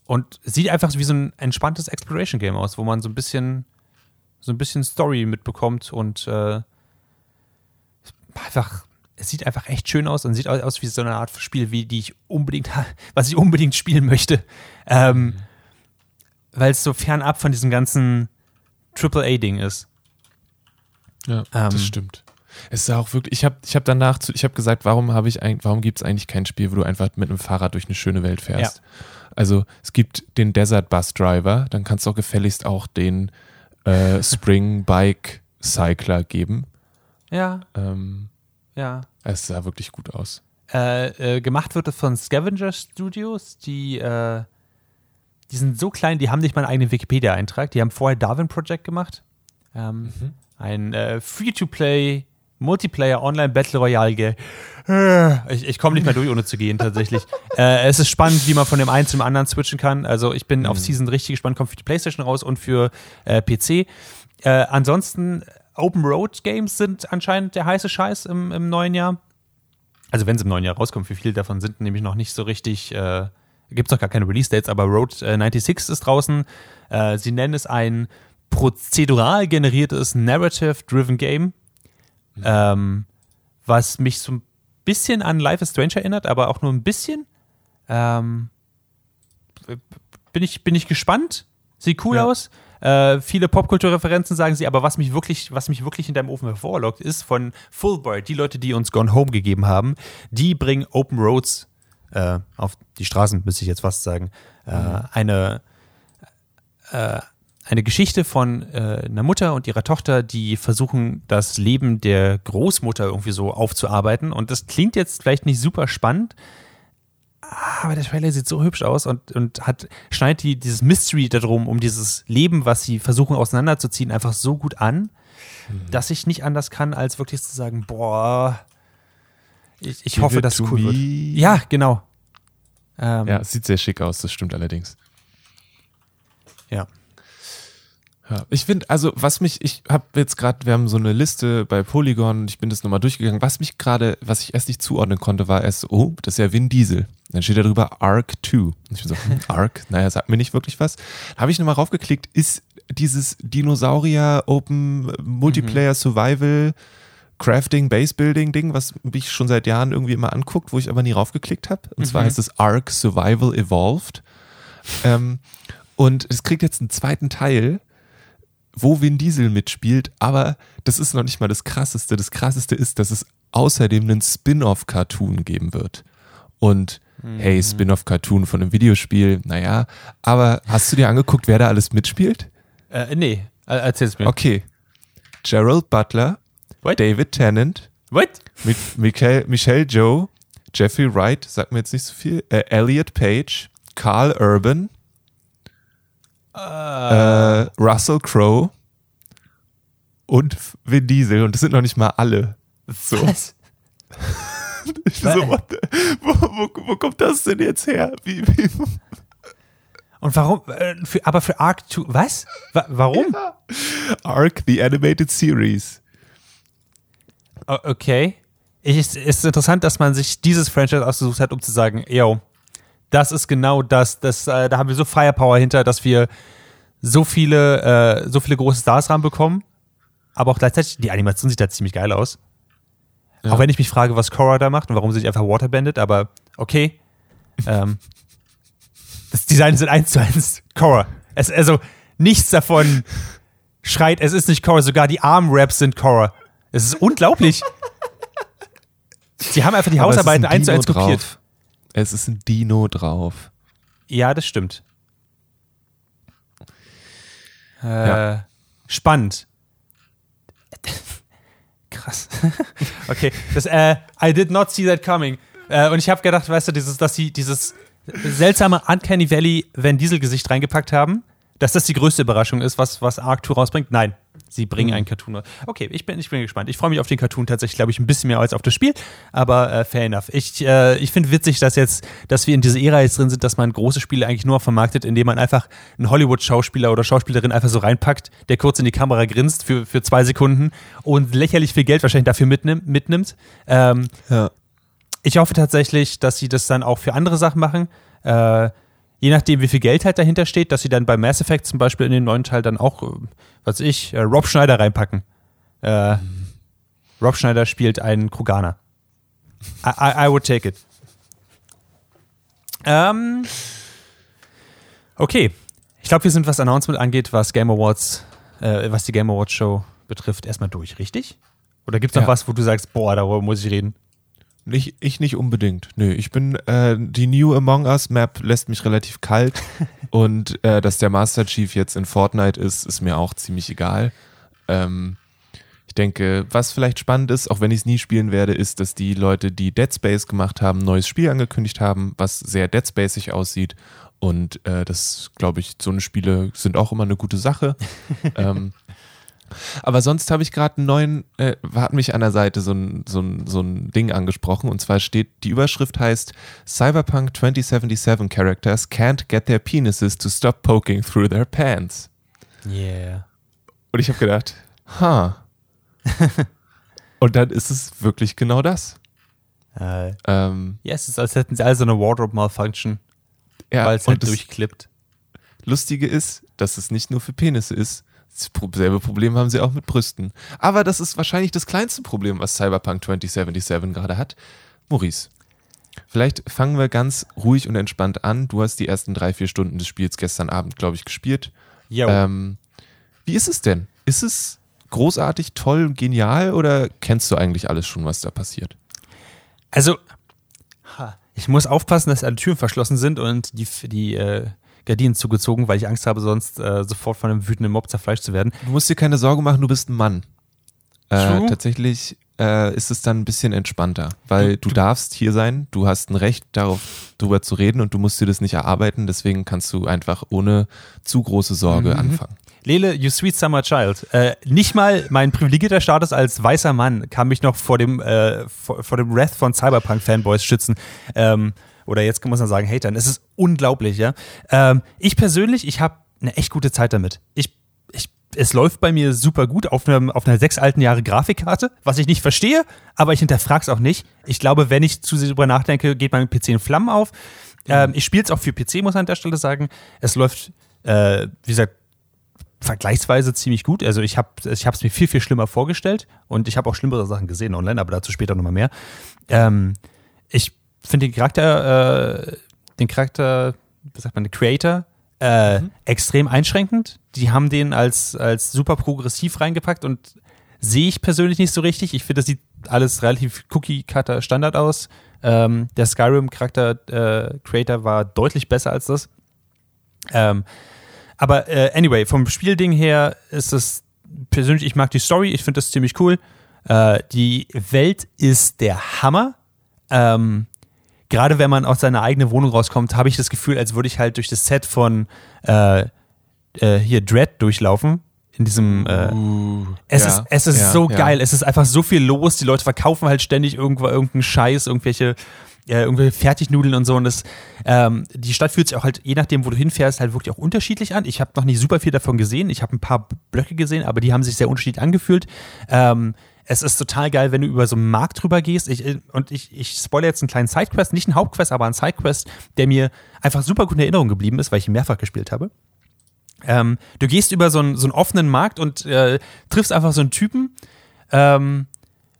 Und sieht einfach wie so ein entspanntes Exploration-Game aus, wo man so ein bisschen, so ein bisschen Story mitbekommt und äh, einfach, es sieht einfach echt schön aus und sieht au- aus wie so eine Art Spiel, wie die ich unbedingt, was ich unbedingt spielen möchte. Ähm, Weil es so fernab von diesem ganzen AAA-Ding ist. Ja, Ähm, das stimmt. Es ist auch wirklich, ich habe ich hab danach, zu, ich habe gesagt, warum habe ich eigentlich, warum gibt es eigentlich kein Spiel, wo du einfach mit einem Fahrrad durch eine schöne Welt fährst? Also es gibt den Desert Bus Driver, dann kannst du auch gefälligst auch den äh, Spring Bike Cycler geben. Ja, Ähm, ja. es sah wirklich gut aus. Äh, äh, gemacht wird es von Scavenger Studios, die, äh, die sind so klein, die haben nicht mal einen eigenen Wikipedia-Eintrag. Die haben vorher Darwin Project gemacht. Ähm, Ein äh, Free-to-Play Multiplayer Online Battle Royale Game. Äh, Ich, ich komme nicht mehr durch, ohne zu gehen, tatsächlich. äh, es ist spannend, wie man von dem einen zum anderen switchen kann. Also, ich bin auf Season richtig gespannt, kommt für die PlayStation raus und für äh, PC. Äh, ansonsten, Open Road Games sind anscheinend der heiße Scheiß im, im neuen Jahr. Also wenn es im neuen Jahr rauskommt, wie viele davon sind nämlich noch nicht so richtig, äh, gibt es noch gar keine Release-Dates, aber Road äh, 96 ist draußen. Äh, sie nennen es ein prozedural generiertes Narrative-Driven Game, ähm, was mich so ein bisschen an Life is Strange erinnert, aber auch nur ein bisschen. Ähm, bin, ich, bin ich gespannt. Sieht cool Ja. aus. Äh, viele Popkulturreferenzen sagen sie, aber was mich wirklich, was mich wirklich in deinem Ofen hervorlockt, ist von Fulbright, die Leute, die uns Gone Home gegeben haben, die bringen Open Roads äh, auf die Straßen, müsste ich jetzt fast sagen. Äh, eine, äh, eine Geschichte von äh, einer Mutter und ihrer Tochter, die versuchen, das Leben der Großmutter irgendwie so aufzuarbeiten. Und das klingt jetzt vielleicht nicht super spannend, aber der Trailer sieht so hübsch aus und, und hat, schneidet die, dieses Mystery darum, um dieses Leben, was sie versuchen auseinanderzuziehen, einfach so gut an, dass ich nicht anders kann, als wirklich zu sagen, boah, ich, ich hoffe, dass es cool wird. Ja, genau. Ähm, Ja, es sieht sehr schick aus, das stimmt allerdings. ja. Ja, ich finde, also was mich, ich habe jetzt gerade, wir haben so eine Liste bei Polygon und ich bin das nochmal durchgegangen. Was mich gerade, was ich erst nicht zuordnen konnte, war erst, oh, das ist ja Vin Diesel. Dann steht da drüber Arc 2. Und ich bin so, hm, Arc, naja, sagt mir nicht wirklich was. Habe ich nochmal raufgeklickt, ist dieses Dinosaurier Open Multiplayer Survival Crafting, Base Building Ding, was mich schon seit Jahren irgendwie immer anguckt, wo ich aber nie raufgeklickt habe. Und zwar heißt es Arc Survival Evolved. Ähm, und es kriegt jetzt einen zweiten Teil, wo Vin Diesel mitspielt, aber das ist noch nicht mal das Krasseste. Das Krasseste ist, dass es außerdem einen Spin-off-Cartoon geben wird. Und hey, Spin-off-Cartoon von einem Videospiel, naja, aber hast du dir angeguckt, wer da alles mitspielt? Äh, nee, äh, erzähl's mir. Okay. Gerald Butler, What? David Tennant, What? Mi Michael, Michelle Joe, Jeffrey Wright, sagt mir jetzt nicht so viel, äh, Elliot Page, Carl Urban, äh, Russell Crowe und Vin Diesel. Und das sind noch nicht mal alle. So. Was? Ich so, what wo, wo, wo kommt das denn jetzt her? Wie, wie, Und warum? Äh, für, aber für Arc 2, was? Wa warum? Arc, the Animated Series. Okay. Ich, es ist interessant, dass man sich dieses Franchise ausgesucht hat, um zu sagen, yo, das ist genau das, das äh, da haben wir so Firepower hinter, dass wir so viele, äh, so viele große Stars ranbekommen. Aber auch gleichzeitig, die Animation sieht da ziemlich geil aus. Ja. Auch wenn ich mich frage, was Korra da macht und warum sie sich einfach waterbandet, aber okay. ähm, das Design sind eins zu eins Korra. Es, also nichts davon schreit, es ist nicht Korra, sogar die Arm-Raps sind Korra. Es ist unglaublich. Sie haben einfach die Aber Hausarbeiten ein eins zu eins kopiert. drauf. Es ist ein Dino drauf. Ja, das stimmt. Äh, Ja. Spannend. Krass. okay, das, äh, I did not see that coming. Äh, und ich habe gedacht, weißt du, dieses, dass sie dieses seltsame Uncanny Valley Van Diesel Gesicht reingepackt haben, dass das die größte Überraschung ist, was, was Arc 2 rausbringt. Nein, Sie bringen einen Cartoon. Okay, ich bin, ich bin gespannt. Ich freue mich auf den Cartoon tatsächlich, glaube ich, ein bisschen mehr als auf das Spiel. Aber äh, fair enough. Ich, äh, ich finde witzig, dass jetzt, dass wir in dieser Ära jetzt drin sind, dass man große Spiele eigentlich nur vermarktet, indem man einfach einen Hollywood-Schauspieler oder Schauspielerin einfach so reinpackt, der kurz in die Kamera grinst für, für zwei Sekunden und lächerlich viel Geld wahrscheinlich dafür mitnimmt. mitnimmt. Ähm, Ja. ich hoffe tatsächlich, dass sie das dann auch für andere Sachen machen. Äh, je nachdem, wie viel Geld halt dahinter steht, dass sie dann bei Mass Effect zum Beispiel in den neuen Teil dann auch, äh, was ich, äh, Rob Schneider reinpacken. Äh, Rob Schneider spielt einen Kroganer. I, I, I would take it. Ähm, okay. Ich glaube, wir sind, was Announcement angeht, was Game Awards, äh, was die Game Awards Show betrifft, erstmal durch, richtig? Oder gibt es noch Ja. was, wo du sagst, boah, darüber muss ich reden? Nicht, ich nicht unbedingt. Nö, ich bin, äh, die New Among Us Map lässt mich relativ kalt. und äh, dass der Master Chief jetzt in Fortnite ist, ist mir auch ziemlich egal. Ähm, ich denke, was vielleicht spannend ist, auch wenn ich es nie spielen werde, ist, dass die Leute, die Dead Space gemacht haben, ein neues Spiel angekündigt haben, was sehr Dead Spacig aussieht. Und äh, das, glaube ich, so eine Spiele sind auch immer eine gute Sache. ähm, aber sonst habe ich gerade einen neuen, äh, hat mich an der Seite so ein, so, ein, so ein Ding angesprochen. Und zwar steht, die Überschrift heißt Cyberpunk 2077 Characters can't get their penises to stop poking through their pants. Yeah. Und ich habe gedacht, ha. Und dann ist es wirklich genau das. Äh, Ähm, ja, es ist, als hätten sie also eine Wardrobe-Malfunction, ja, weil es halt durchklippt. Lustige ist, dass es nicht nur für Penisse ist. Dasselbe Problem haben sie auch mit Brüsten. Aber das ist wahrscheinlich das kleinste Problem, was Cyberpunk 2077 gerade hat. Maurice, vielleicht fangen wir ganz ruhig und entspannt an. Du hast die ersten drei, vier Stunden des Spiels gestern Abend, glaube ich, gespielt. Yo. Ähm, wie ist es denn? Ist es großartig, toll, genial oder kennst du eigentlich alles schon, was da passiert? Also, ich muss aufpassen, dass alle Türen verschlossen sind und die, die äh, Gardinen zugezogen, weil ich Angst habe, sonst äh, sofort von einem wütenden Mob zerfleischt zu werden. Du musst dir keine Sorge machen, du bist ein Mann. Äh, tatsächlich äh, ist es dann ein bisschen entspannter, weil du, darfst hier sein, du hast ein Recht darauf, darüber zu reden und du musst dir das nicht erarbeiten, deswegen kannst du einfach ohne zu große Sorge Mhm. anfangen. Lele, you sweet summer child. Äh, nicht mal mein privilegierter Status als weißer Mann kann mich noch vor dem, äh, vor, vor dem Wrath von Cyberpunk-Fanboys schützen. Ähm, oder jetzt muss man sagen, Hatern. Es ist unglaublich, ja. Ähm, ich persönlich, ich habe eine echt gute Zeit damit. Ich, ich, es läuft bei mir super gut auf, einem, auf einer sechs alten Jahre Grafikkarte, was ich nicht verstehe, aber ich hinterfrage es auch nicht. Ich glaube, wenn ich zu sehr drüber nachdenke, geht mein PC in Flammen auf. Ähm, ich spiele es auch für PC, muss man an der Stelle sagen. Es läuft, äh, wie gesagt, vergleichsweise ziemlich gut. Also ich habe ich es mir viel, viel schlimmer vorgestellt und ich habe auch schlimmere Sachen gesehen online, aber dazu später nochmal mehr. Ähm, ich finde den Charakter, äh, den Charakter, wie sagt man, den Creator, äh, extrem einschränkend. Die haben den als, als super progressiv reingepackt und sehe ich persönlich nicht so richtig. Ich finde, das sieht alles relativ Cookie-Cutter Standard aus. Ähm, der Skyrim-Charakter-Creator war deutlich besser als das. Ähm, aber äh, anyway, vom Spielding her ist es persönlich, ich mag die Story, ich finde das ziemlich cool. Äh, die Welt ist der Hammer. Ähm, Gerade wenn man aus seiner eigenen Wohnung rauskommt, habe ich das Gefühl, als würde ich halt durch das Set von äh, äh, hier Dread durchlaufen. In diesem äh, es ja, ist, es ist ja, so ja. geil. Es ist einfach so viel los. Die Leute verkaufen halt ständig irgendwo irgendeinen Scheiß, irgendwelche, äh, irgendwelche Fertignudeln und so. Und das, ähm, die Stadt fühlt sich auch halt, je nachdem, wo du hinfährst, halt wirklich auch unterschiedlich an. Ich habe noch nicht super viel davon gesehen. Ich habe ein paar Blöcke gesehen, aber die haben sich sehr unterschiedlich angefühlt. Ähm, es ist total geil, wenn du über so einen Markt drüber gehst. Ich, äh, und ich, ich spoilere jetzt einen kleinen Sidequest, nicht einen Hauptquest, aber einen Sidequest, der mir einfach super gut in Erinnerung geblieben ist, weil ich ihn mehrfach gespielt habe. Ähm, du gehst über so einen, so einen offenen Markt und äh, triffst einfach so einen Typen. Ähm,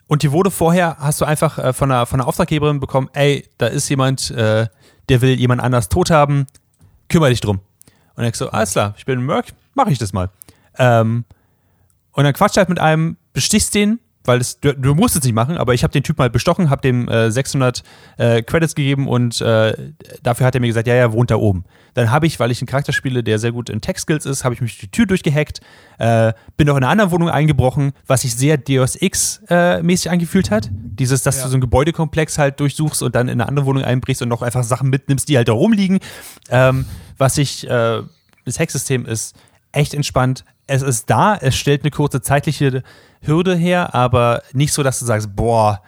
und die wurde vorher, hast du einfach äh, von, einer, von einer Auftraggeberin bekommen, ey, da ist jemand, äh, der will jemand anders tot haben, kümmere dich drum. Und ich so, alles klar, ich bin Merc, mache ich das mal. Ähm, und dann quatscht halt mit einem, bestichst den, weil es, du, du musst es nicht machen, aber ich habe den Typ mal bestochen, habe dem äh, 600 äh, Credits gegeben und äh, dafür hat er mir gesagt, ja, ja, wohnt da oben. Dann habe ich, weil ich einen Charakter spiele, der sehr gut in Tech-Skills ist, habe ich mich die Tür durchgehackt, äh, bin auch in einer anderen Wohnung eingebrochen, was sich sehr Deus Ex-mäßig angefühlt hat. Dieses, dass du so einen Gebäudekomplex halt durchsuchst und dann in eine andere Wohnung einbrichst und noch einfach Sachen mitnimmst, die halt da rumliegen. Ähm, was ich, äh, das Hacksystem ist echt entspannt, es ist da, es stellt eine kurze zeitliche Hürde her, aber nicht so, dass du sagst, boah,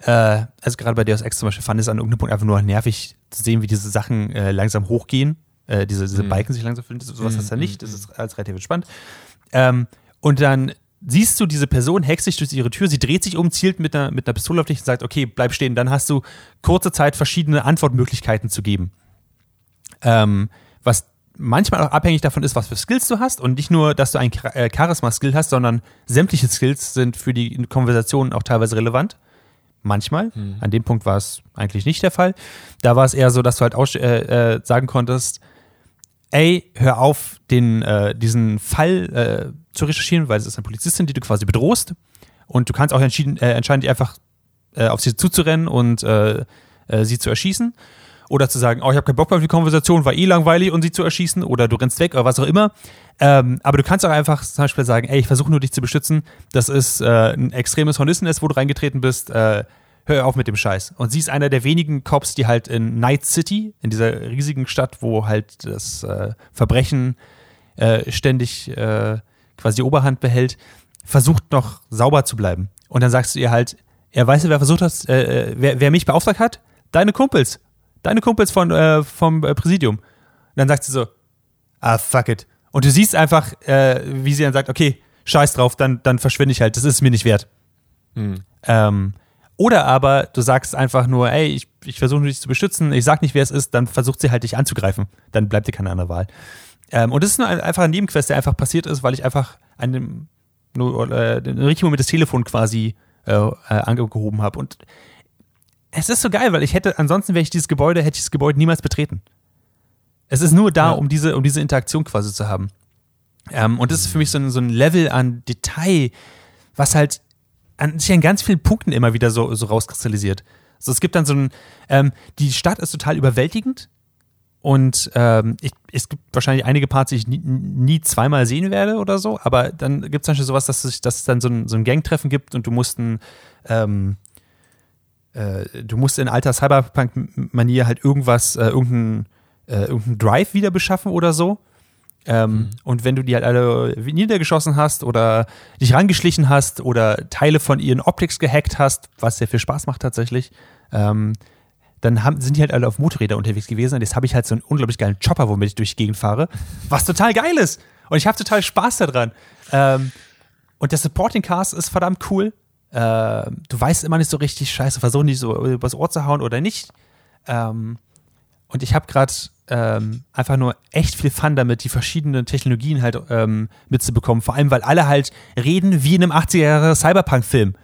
äh, also gerade bei Deus Ex zum Beispiel fand es an irgendeinem Punkt einfach nur nervig zu sehen, wie diese Sachen äh, langsam hochgehen, äh, diese, diese Mhm. Balken sich langsam füllen, sowas Mhm, hast du ja nicht, mhm, das ist alles relativ entspannt. Ähm, und dann siehst du diese Person, hext sich durch ihre Tür, sie dreht sich um, zielt mit einer, mit einer Pistole auf dich und sagt, okay, bleib stehen. Dann hast du kurze Zeit verschiedene Antwortmöglichkeiten zu geben. Ähm, was manchmal auch abhängig davon ist, was für Skills du hast und nicht nur, dass du ein äh, Charisma-Skill hast, sondern sämtliche Skills sind für die Konversation auch teilweise relevant. Manchmal. An dem Punkt war es eigentlich nicht der Fall. Da war es eher so, dass du halt auch, äh, äh, sagen konntest, ey, hör auf, den, äh, diesen Fall äh, zu recherchieren, weil es ist eine Polizistin, die du quasi bedrohst. Und du kannst auch entschieden, entscheiden, einfach auf sie zuzurennen und sie zu erschießen. Oder zu sagen, oh, ich habe keinen Bock mehr auf die Konversation, war eh langweilig und sie zu erschießen. Oder du rennst weg oder was auch immer. Ähm, aber du kannst auch einfach zum Beispiel sagen, ey, ich versuche nur dich zu beschützen. Das ist äh, ein extremes Hornissennest, wo du reingetreten bist. Äh, hör auf mit dem Scheiß. Und sie ist einer der wenigen Cops, die halt in Night City, in dieser riesigen Stadt, wo halt das äh, Verbrechen äh, ständig äh, quasi die Oberhand behält, versucht noch sauber zu bleiben. Und dann sagst du ihr halt, weißt du, wer versucht hat, äh, wer, wer mich beauftragt hat? Deine Kumpels. Deine Kumpels von, äh, vom äh, Präsidium. Und dann sagt sie so, ah, fuck it. Und du siehst einfach, äh, wie sie dann sagt, okay, scheiß drauf, dann, dann verschwinde ich halt, das ist mir nicht wert. Hm. Ähm, oder aber du sagst einfach nur, ey, ich, ich versuche dich zu beschützen, ich sag nicht, wer es ist, dann versucht sie halt dich anzugreifen. Dann bleibt dir keine andere Wahl. Ähm, und das ist nur ein, einfach ein Nebenquest, der einfach passiert ist, weil ich einfach dem, nur, äh, den richtigen Moment das Telefon quasi äh, äh, angehoben habe. Und es ist so geil, weil ich hätte, ansonsten wäre ich dieses Gebäude, hätte ich das Gebäude niemals betreten. Es ist nur da, Ja. um diese, um diese Interaktion quasi zu haben. Ähm, und das ist für mich so ein, so ein Level an Detail, was halt an sich an ganz vielen Punkten immer wieder so, so rauskristallisiert. So, es gibt dann so ein, ähm, die Stadt ist total überwältigend und ähm, ich, es gibt wahrscheinlich einige Parts, die ich nie, nie zweimal sehen werde oder so, aber dann gibt es zum Beispiel sowas, dass es, dass es dann so ein, so ein Gangtreffen gibt und du musst ein, ähm, äh, du musst in alter Cyberpunk-Manier halt irgendwas, äh, irgendeinen äh, irgendeinen Drive wieder beschaffen oder so. Ähm, Und wenn du die halt alle niedergeschossen hast oder dich rangeschlichen hast oder Teile von ihren Optics gehackt hast, was sehr viel Spaß macht tatsächlich, ähm, dann haben, sind die halt alle auf Motorräder unterwegs gewesen und jetzt habe ich halt so einen unglaublich geilen Chopper, womit ich durch die Gegend fahre, was total geil ist. Und ich habe total Spaß daran. Ähm, und der Supporting Cast ist verdammt cool. Ähm, du weißt immer nicht so richtig, scheiße, versuchen die so übers Ohr zu hauen oder nicht. Ähm, und ich habe gerade ähm, einfach nur echt viel Fun damit, die verschiedenen Technologien halt ähm, mitzubekommen. Vor allem, weil alle halt reden wie in einem 80er Jahre Cyberpunk-Film.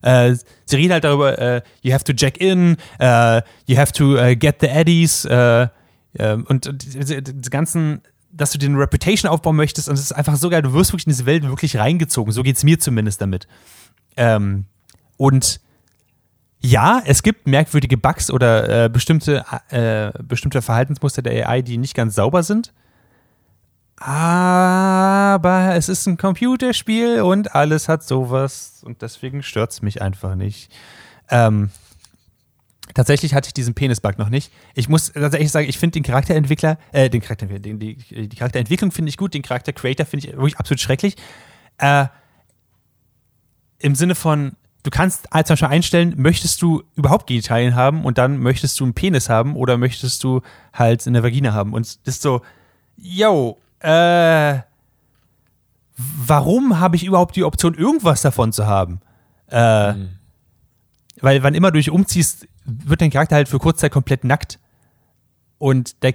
Äh, sie reden halt darüber, äh, you have to jack in, äh, you have to äh, get the eddies äh, äh, und, und diese, diese ganzen, dass du den Reputation aufbauen möchtest und es ist einfach so geil, du wirst wirklich in diese Welt wirklich reingezogen. So geht es mir zumindest damit. Ähm, und ja, es gibt merkwürdige Bugs oder äh, bestimmte, äh, bestimmte Verhaltensmuster der AI, die nicht ganz sauber sind. Aber es ist ein Computerspiel und alles hat sowas und deswegen stört es mich einfach nicht. Ähm, tatsächlich hatte ich diesen Penis-Bug noch nicht. Ich muss tatsächlich sagen, ich finde den Charakterentwickler, äh, den Charakter, den, die, die Charakterentwicklung finde ich gut, den Charakter-Creator finde ich wirklich absolut schrecklich. Äh, Im Sinne von, du kannst als Beispiel einstellen, möchtest du überhaupt Genitalien haben und dann möchtest du einen Penis haben oder möchtest du halt eine Vagina haben. Und das ist so, yo, äh, warum habe ich überhaupt die Option, irgendwas davon zu haben? Äh, Weil wann immer du dich umziehst, wird dein Charakter halt für kurze Zeit komplett nackt. Und der,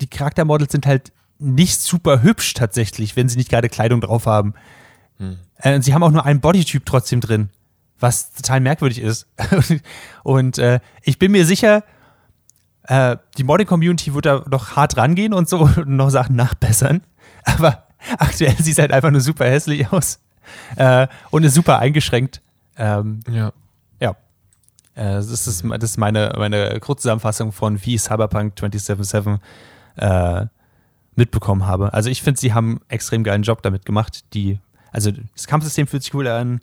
die Charaktermodels sind halt nicht super hübsch tatsächlich, wenn sie nicht gerade Kleidung drauf haben. Äh, und sie haben auch nur einen Bodytyp trotzdem drin, was total merkwürdig ist. und äh, ich bin mir sicher, äh, die Modding-Community wird da noch hart rangehen und so und noch Sachen nachbessern. Aber aktuell sieht es halt einfach nur super hässlich aus. Äh, und ist super eingeschränkt. Ähm, Ja. ja. Äh, das ist, das ist meine, meine Kurzzusammenfassung von wie ich Cyberpunk 2077 äh, mitbekommen habe. Also ich finde, sie haben einen extrem geilen Job damit gemacht. Die, also das Kampfsystem fühlt sich cool an,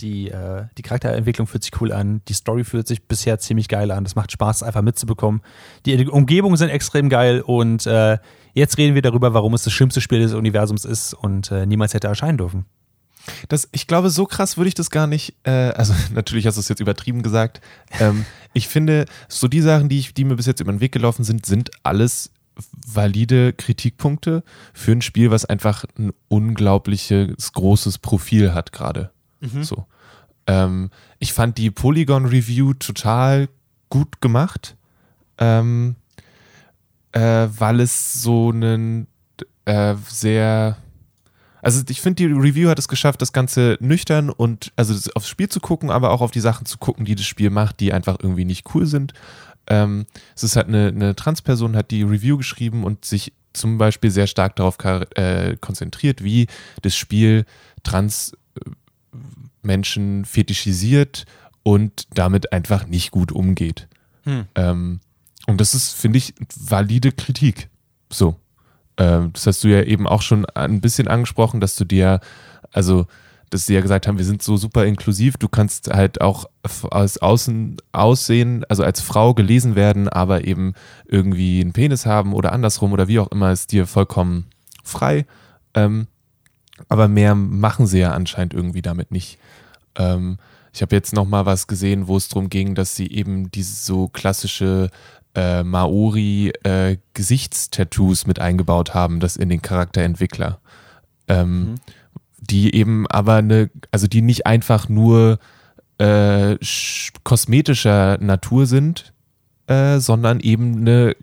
Die, äh, die Charakterentwicklung fühlt sich cool an, die Story fühlt sich bisher ziemlich geil an. Das macht Spaß, einfach mitzubekommen. Die Umgebungen sind extrem geil und äh, jetzt reden wir darüber, warum es das schlimmste Spiel des Universums ist und äh, niemals hätte erscheinen dürfen. Das, ich glaube, so krass würde ich das gar nicht, äh, also natürlich hast du es jetzt übertrieben gesagt. Ähm, ich finde, so die Sachen, die, ich, die mir bis jetzt über den Weg gelaufen sind, sind alles valide Kritikpunkte für ein Spiel, was einfach ein unglaubliches großes Profil hat gerade. Mhm. So. Ähm, ich fand die Polygon Review total gut gemacht, ähm, äh, weil es so einen äh, sehr also ich finde, die Review hat es geschafft, das Ganze nüchtern und also aufs Spiel zu gucken, aber auch auf die Sachen zu gucken, die das Spiel macht, die einfach irgendwie nicht cool sind. Ähm, es ist halt eine, eine Transperson, hat die Review geschrieben und sich zum Beispiel sehr stark darauf äh, konzentriert, wie das Spiel Trans-Menschen äh, fetischisiert und damit einfach nicht gut umgeht. Hm. Ähm, und das ist, finde ich, valide Kritik. So. Ähm, das hast du ja eben auch schon ein bisschen angesprochen, dass du dir, also, dass sie ja gesagt haben, wir sind so super inklusiv, du kannst halt auch als Außen aussehen, also als Frau gelesen werden, aber eben irgendwie einen Penis haben oder andersrum oder wie auch immer, ist dir vollkommen frei. Ähm, aber mehr machen sie ja anscheinend irgendwie damit nicht. Ähm, ich habe jetzt noch mal was gesehen, wo es darum ging, dass sie eben diese so klassische äh, Maori-Gesichtstattoos äh, mit eingebaut haben, das in den Charakterentwickler. Ähm, mhm. Die eben aber eine, also die nicht einfach nur äh, kosmetischer Natur sind, äh, sondern eben eine,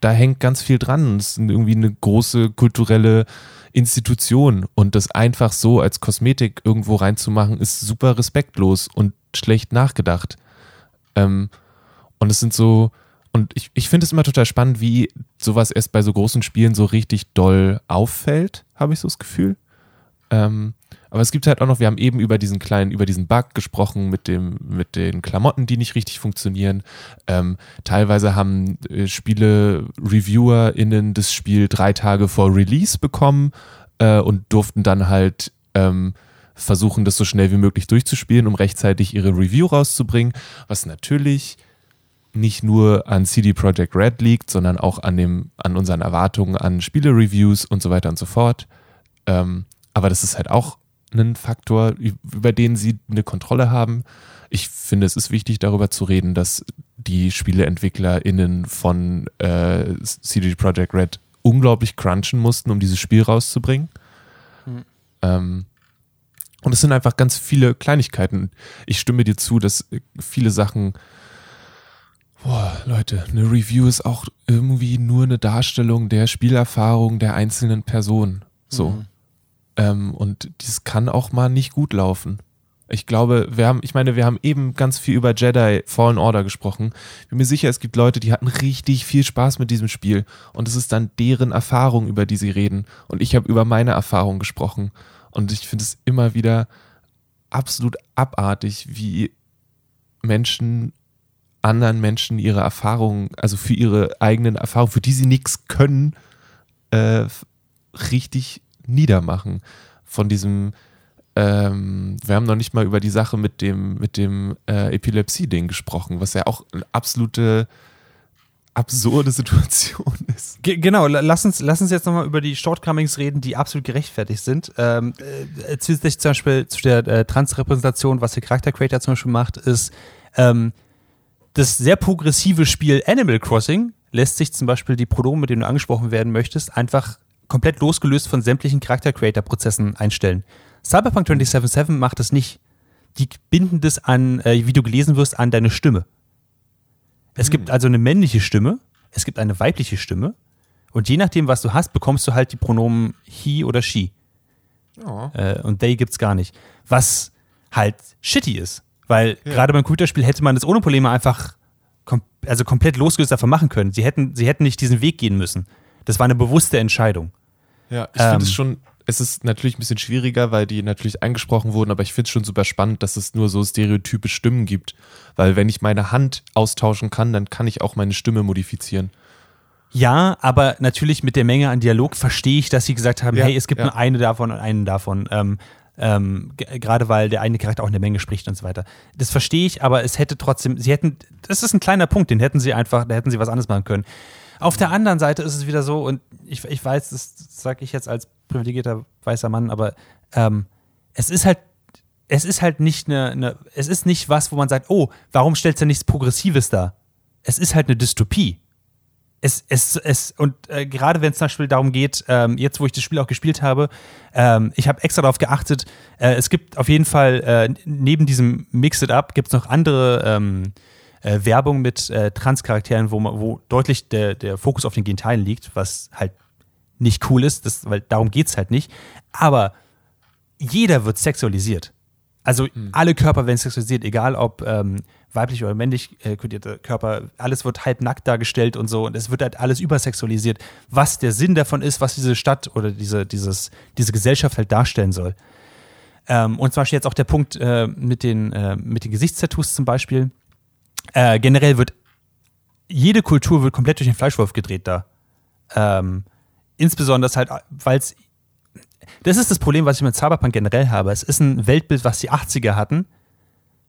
da hängt ganz viel dran. Es ist irgendwie eine große kulturelle Institution und das einfach so als Kosmetik irgendwo reinzumachen, ist super respektlos und schlecht nachgedacht. Ähm, und es sind so, und ich, ich finde es immer total spannend, wie sowas erst bei so großen Spielen so richtig doll auffällt, habe ich so das Gefühl. Ähm, aber es gibt halt auch noch, wir haben eben über diesen kleinen, über diesen Bug gesprochen mit dem, mit den Klamotten, die nicht richtig funktionieren. Ähm, teilweise haben äh, Spiele-ReviewerInnen das Spiel drei Tage vor Release bekommen äh, und durften dann halt ähm, versuchen, das so schnell wie möglich durchzuspielen, um rechtzeitig ihre Review rauszubringen, was natürlich nicht nur an CD Projekt Red liegt, sondern auch an, dem, an unseren Erwartungen an Spiele-Reviews und so weiter und so fort. Ähm, aber das ist halt auch ein Faktor, über den sie eine Kontrolle haben. Ich finde, es ist wichtig, darüber zu reden, dass die SpieleentwicklerInnen von äh, CD Projekt Red unglaublich crunchen mussten, um dieses Spiel rauszubringen. Mhm. Ähm, und es sind einfach ganz viele Kleinigkeiten. Ich stimme dir zu, dass viele Sachen Boah, Leute, eine Review ist auch irgendwie nur eine Darstellung der Spielerfahrung der einzelnen Person. So. Mhm. Ähm, und das kann auch mal nicht gut laufen. Ich glaube, wir haben, ich meine, wir haben eben ganz viel über Jedi Fallen Order gesprochen. Ich bin mir sicher, es gibt Leute, die hatten richtig viel Spaß mit diesem Spiel. Und es ist dann deren Erfahrung, über die sie reden. Und ich habe über meine Erfahrung gesprochen. Und ich finde es immer wieder absolut abartig, wie Menschen anderen Menschen ihre Erfahrungen, also für ihre eigenen Erfahrungen, für die sie nichts können, äh, richtig niedermachen. Von diesem, ähm, wir haben noch nicht mal über die Sache mit dem, mit dem äh, Epilepsie-Ding gesprochen, was ja auch eine absolute absurde Situation ist. G genau, lass uns, lass uns jetzt nochmal über die Shortcomings reden, die absolut gerechtfertigt sind. Ähm, äh, zusätzlich zum Beispiel zu der äh, Transrepräsentation, was der Charakter Creator zum Beispiel macht, ist, ähm, das sehr progressive Spiel Animal Crossing lässt sich zum Beispiel die Pronomen, mit denen du angesprochen werden möchtest, einfach komplett losgelöst von sämtlichen Charakter-Creator-Prozessen einstellen. Cyberpunk 2077 macht das nicht. Die binden das an, äh, wie du gelesen wirst, an deine Stimme. Es hm. gibt also eine männliche Stimme, es gibt eine weibliche Stimme und je nachdem, was du hast, bekommst du halt die Pronomen he oder she. Oh. Äh, und they gibt's gar nicht. Was halt shitty ist. Weil ja. gerade beim Computerspiel hätte man das ohne Probleme einfach kom also komplett losgelöst davon machen können. Sie hätten, sie hätten nicht diesen Weg gehen müssen. Das war eine bewusste Entscheidung. Ja, ich ähm, finde es schon, es ist natürlich ein bisschen schwieriger, weil die natürlich angesprochen wurden, aber ich finde es schon super spannend, dass es nur so stereotype Stimmen gibt. Weil wenn ich meine Hand austauschen kann, dann kann ich auch meine Stimme modifizieren. Ja, aber natürlich mit der Menge an Dialog verstehe ich, dass sie gesagt haben, ja, hey, es gibt ja. nur eine davon und einen davon. Ähm, Ähm, Gerade weil der eine Charakter auch eine Menge spricht und so weiter. Das verstehe ich, aber es hätte trotzdem, sie hätten, das ist ein kleiner Punkt, den hätten sie einfach, da hätten sie was anderes machen können. Auf der anderen Seite ist es wieder so, und ich, ich weiß, das sage ich jetzt als privilegierter weißer Mann, aber ähm, es ist halt, es ist halt nicht eine, eine, es ist nicht was, wo man sagt, oh, warum stellst du nichts Progressives dar? Es ist halt eine Dystopie es, es, es, und äh, gerade wenn es zum Beispiel darum geht, ähm, jetzt wo ich das Spiel auch gespielt habe, ähm, ich habe extra darauf geachtet, äh, es gibt auf jeden Fall äh, neben diesem Mix It Up gibt es noch andere ähm, äh, Werbung mit äh, Trans-Charakteren, wo, wo deutlich der, der Fokus auf den Genitalen liegt, was halt nicht cool ist, das, weil darum geht es halt nicht. Aber jeder wird sexualisiert. Also hm. alle Körper werden sexualisiert, egal ob ähm, weiblich oder männlich äh, kodierte Körper, alles wird halb nackt dargestellt und so und es wird halt alles übersexualisiert, was der Sinn davon ist, was diese Stadt oder diese, dieses, diese Gesellschaft halt darstellen soll. Ähm, und zum Beispiel jetzt auch der Punkt äh, mit den, äh, mit den Gesichtstattoos zum Beispiel. Äh, generell wird jede Kultur wird komplett durch den Fleischwolf gedreht da. Ähm, insbesondere halt, weil es das ist das Problem, was ich mit Cyberpunk generell habe. Es ist ein Weltbild, was die 80er hatten,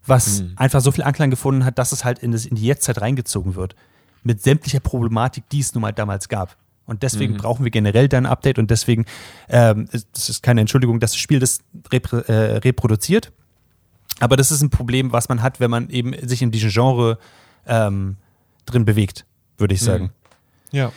was mhm. einfach so viel Anklang gefunden hat, dass es halt in, das, in die Jetztzeit reingezogen wird. Mit sämtlicher Problematik, die es nun mal damals gab. Und deswegen mhm. brauchen wir generell da ein Update und deswegen, ähm, das ist keine Entschuldigung, dass das Spiel das repro äh, reproduziert. Aber das ist ein Problem, was man hat, wenn man eben sich in diesem Genre ähm, drin bewegt, würde ich mhm. sagen. Mhm. Ja.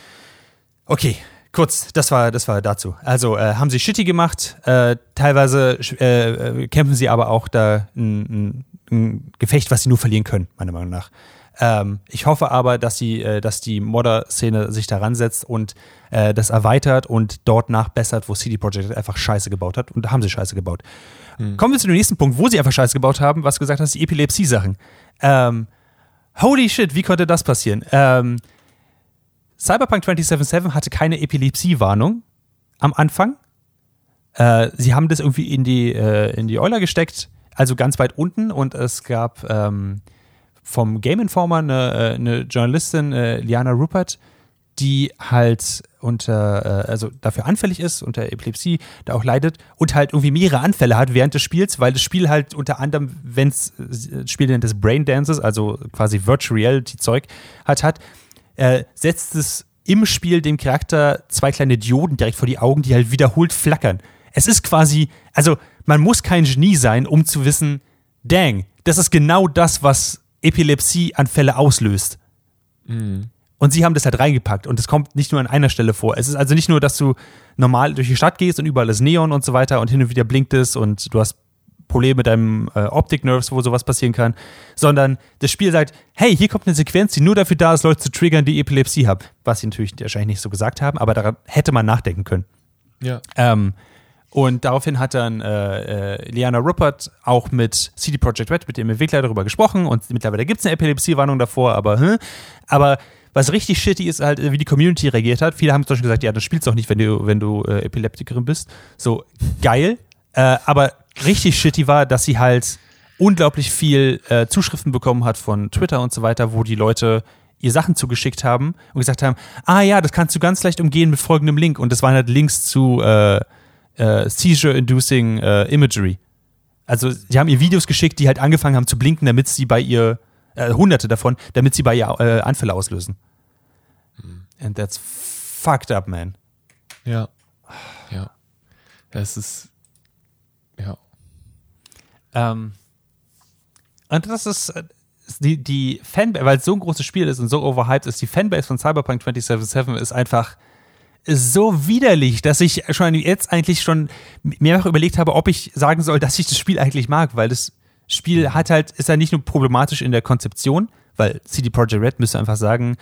Okay, kurz, das war, das war dazu. Also äh, haben sie shitty gemacht, äh, teilweise äh, kämpfen sie aber auch da ein, ein, Gefecht, was sie nur verlieren können, meiner Meinung nach. Ähm, ich hoffe aber, dass, sie, äh, dass die Modder-Szene sich daran setzt und äh, das erweitert und dort nachbessert, wo CD Projekt einfach Scheiße gebaut hat. Und da haben sie Scheiße gebaut. Hm. Kommen wir zu dem nächsten Punkt, wo sie einfach Scheiße gebaut haben, was du gesagt hast, die Epilepsie-Sachen. Ähm, holy shit, wie konnte das passieren? Ähm, Cyberpunk 2077 hatte keine Epilepsie-Warnung am Anfang. Äh, sie haben das irgendwie in die, äh, in die Euler gesteckt, also ganz weit unten. Und es gab ähm, vom Game Informer eine, äh, eine Journalistin, äh, Liana Rupert, die halt unter, äh, also dafür anfällig ist, unter Epilepsie, da auch leidet und halt irgendwie mehrere Anfälle hat während des Spiels, weil das Spiel halt unter anderem, wenn es äh, Spiel nennt es Brain Dances, also quasi Virtual Reality Zeug hat, hat, äh, setzt es im Spiel dem Charakter zwei kleine Dioden direkt vor die Augen, die halt wiederholt flackern. Es ist quasi, also man muss kein Genie sein, um zu wissen, dang, das ist genau das, was Epilepsieanfälle auslöst. Mhm. Und sie haben das halt reingepackt und es kommt nicht nur an einer Stelle vor. Es ist also nicht nur, dass du normal durch die Stadt gehst und überall ist Neon und so weiter und hin und wieder blinkt es und du hast Problem mit deinem äh, Optic-Nerves, wo sowas passieren kann, sondern das Spiel sagt, hey, hier kommt eine Sequenz, die nur dafür da ist, Leute zu triggern, die Epilepsie haben. Was sie natürlich wahrscheinlich nicht so gesagt haben, aber daran hätte man nachdenken können. Ja. Ähm, und daraufhin hat dann äh, äh, Liana Ruppert auch mit CD Projekt Red, mit dem Entwickler, darüber gesprochen und mittlerweile gibt es eine Epilepsie-Warnung davor, aber, hm? aber was richtig shitty ist halt, wie die Community reagiert hat. Viele haben zum Beispiel gesagt, ja, das spielst du auch nicht, wenn du, wenn du äh, Epileptikerin bist. So, geil. Äh, aber richtig shitty war, dass sie halt unglaublich viel äh, Zuschriften bekommen hat von Twitter und so weiter, wo die Leute ihr Sachen zugeschickt haben und gesagt haben, ah ja, das kannst du ganz leicht umgehen mit folgendem Link. Und das waren halt Links zu äh, äh, Seizure-Inducing äh, Imagery. Also sie haben ihr Videos geschickt, die halt angefangen haben zu blinken, damit sie bei ihr, äh, hunderte davon, damit sie bei ihr äh, Anfälle auslösen. Hm. And that's fucked up, man. Ja. Ja. Es ist ja. Ähm, und das ist die, die Fanbase, weil es so ein großes Spiel ist und so overhyped ist, die Fanbase von Cyberpunk 2077 ist einfach so widerlich, dass ich schon jetzt eigentlich schon mehrfach überlegt habe, ob ich sagen soll, dass ich das Spiel eigentlich mag, weil das Spiel hat halt, ist ja nicht nur problematisch in der Konzeption, weil CD Projekt Red müsste einfach sagen,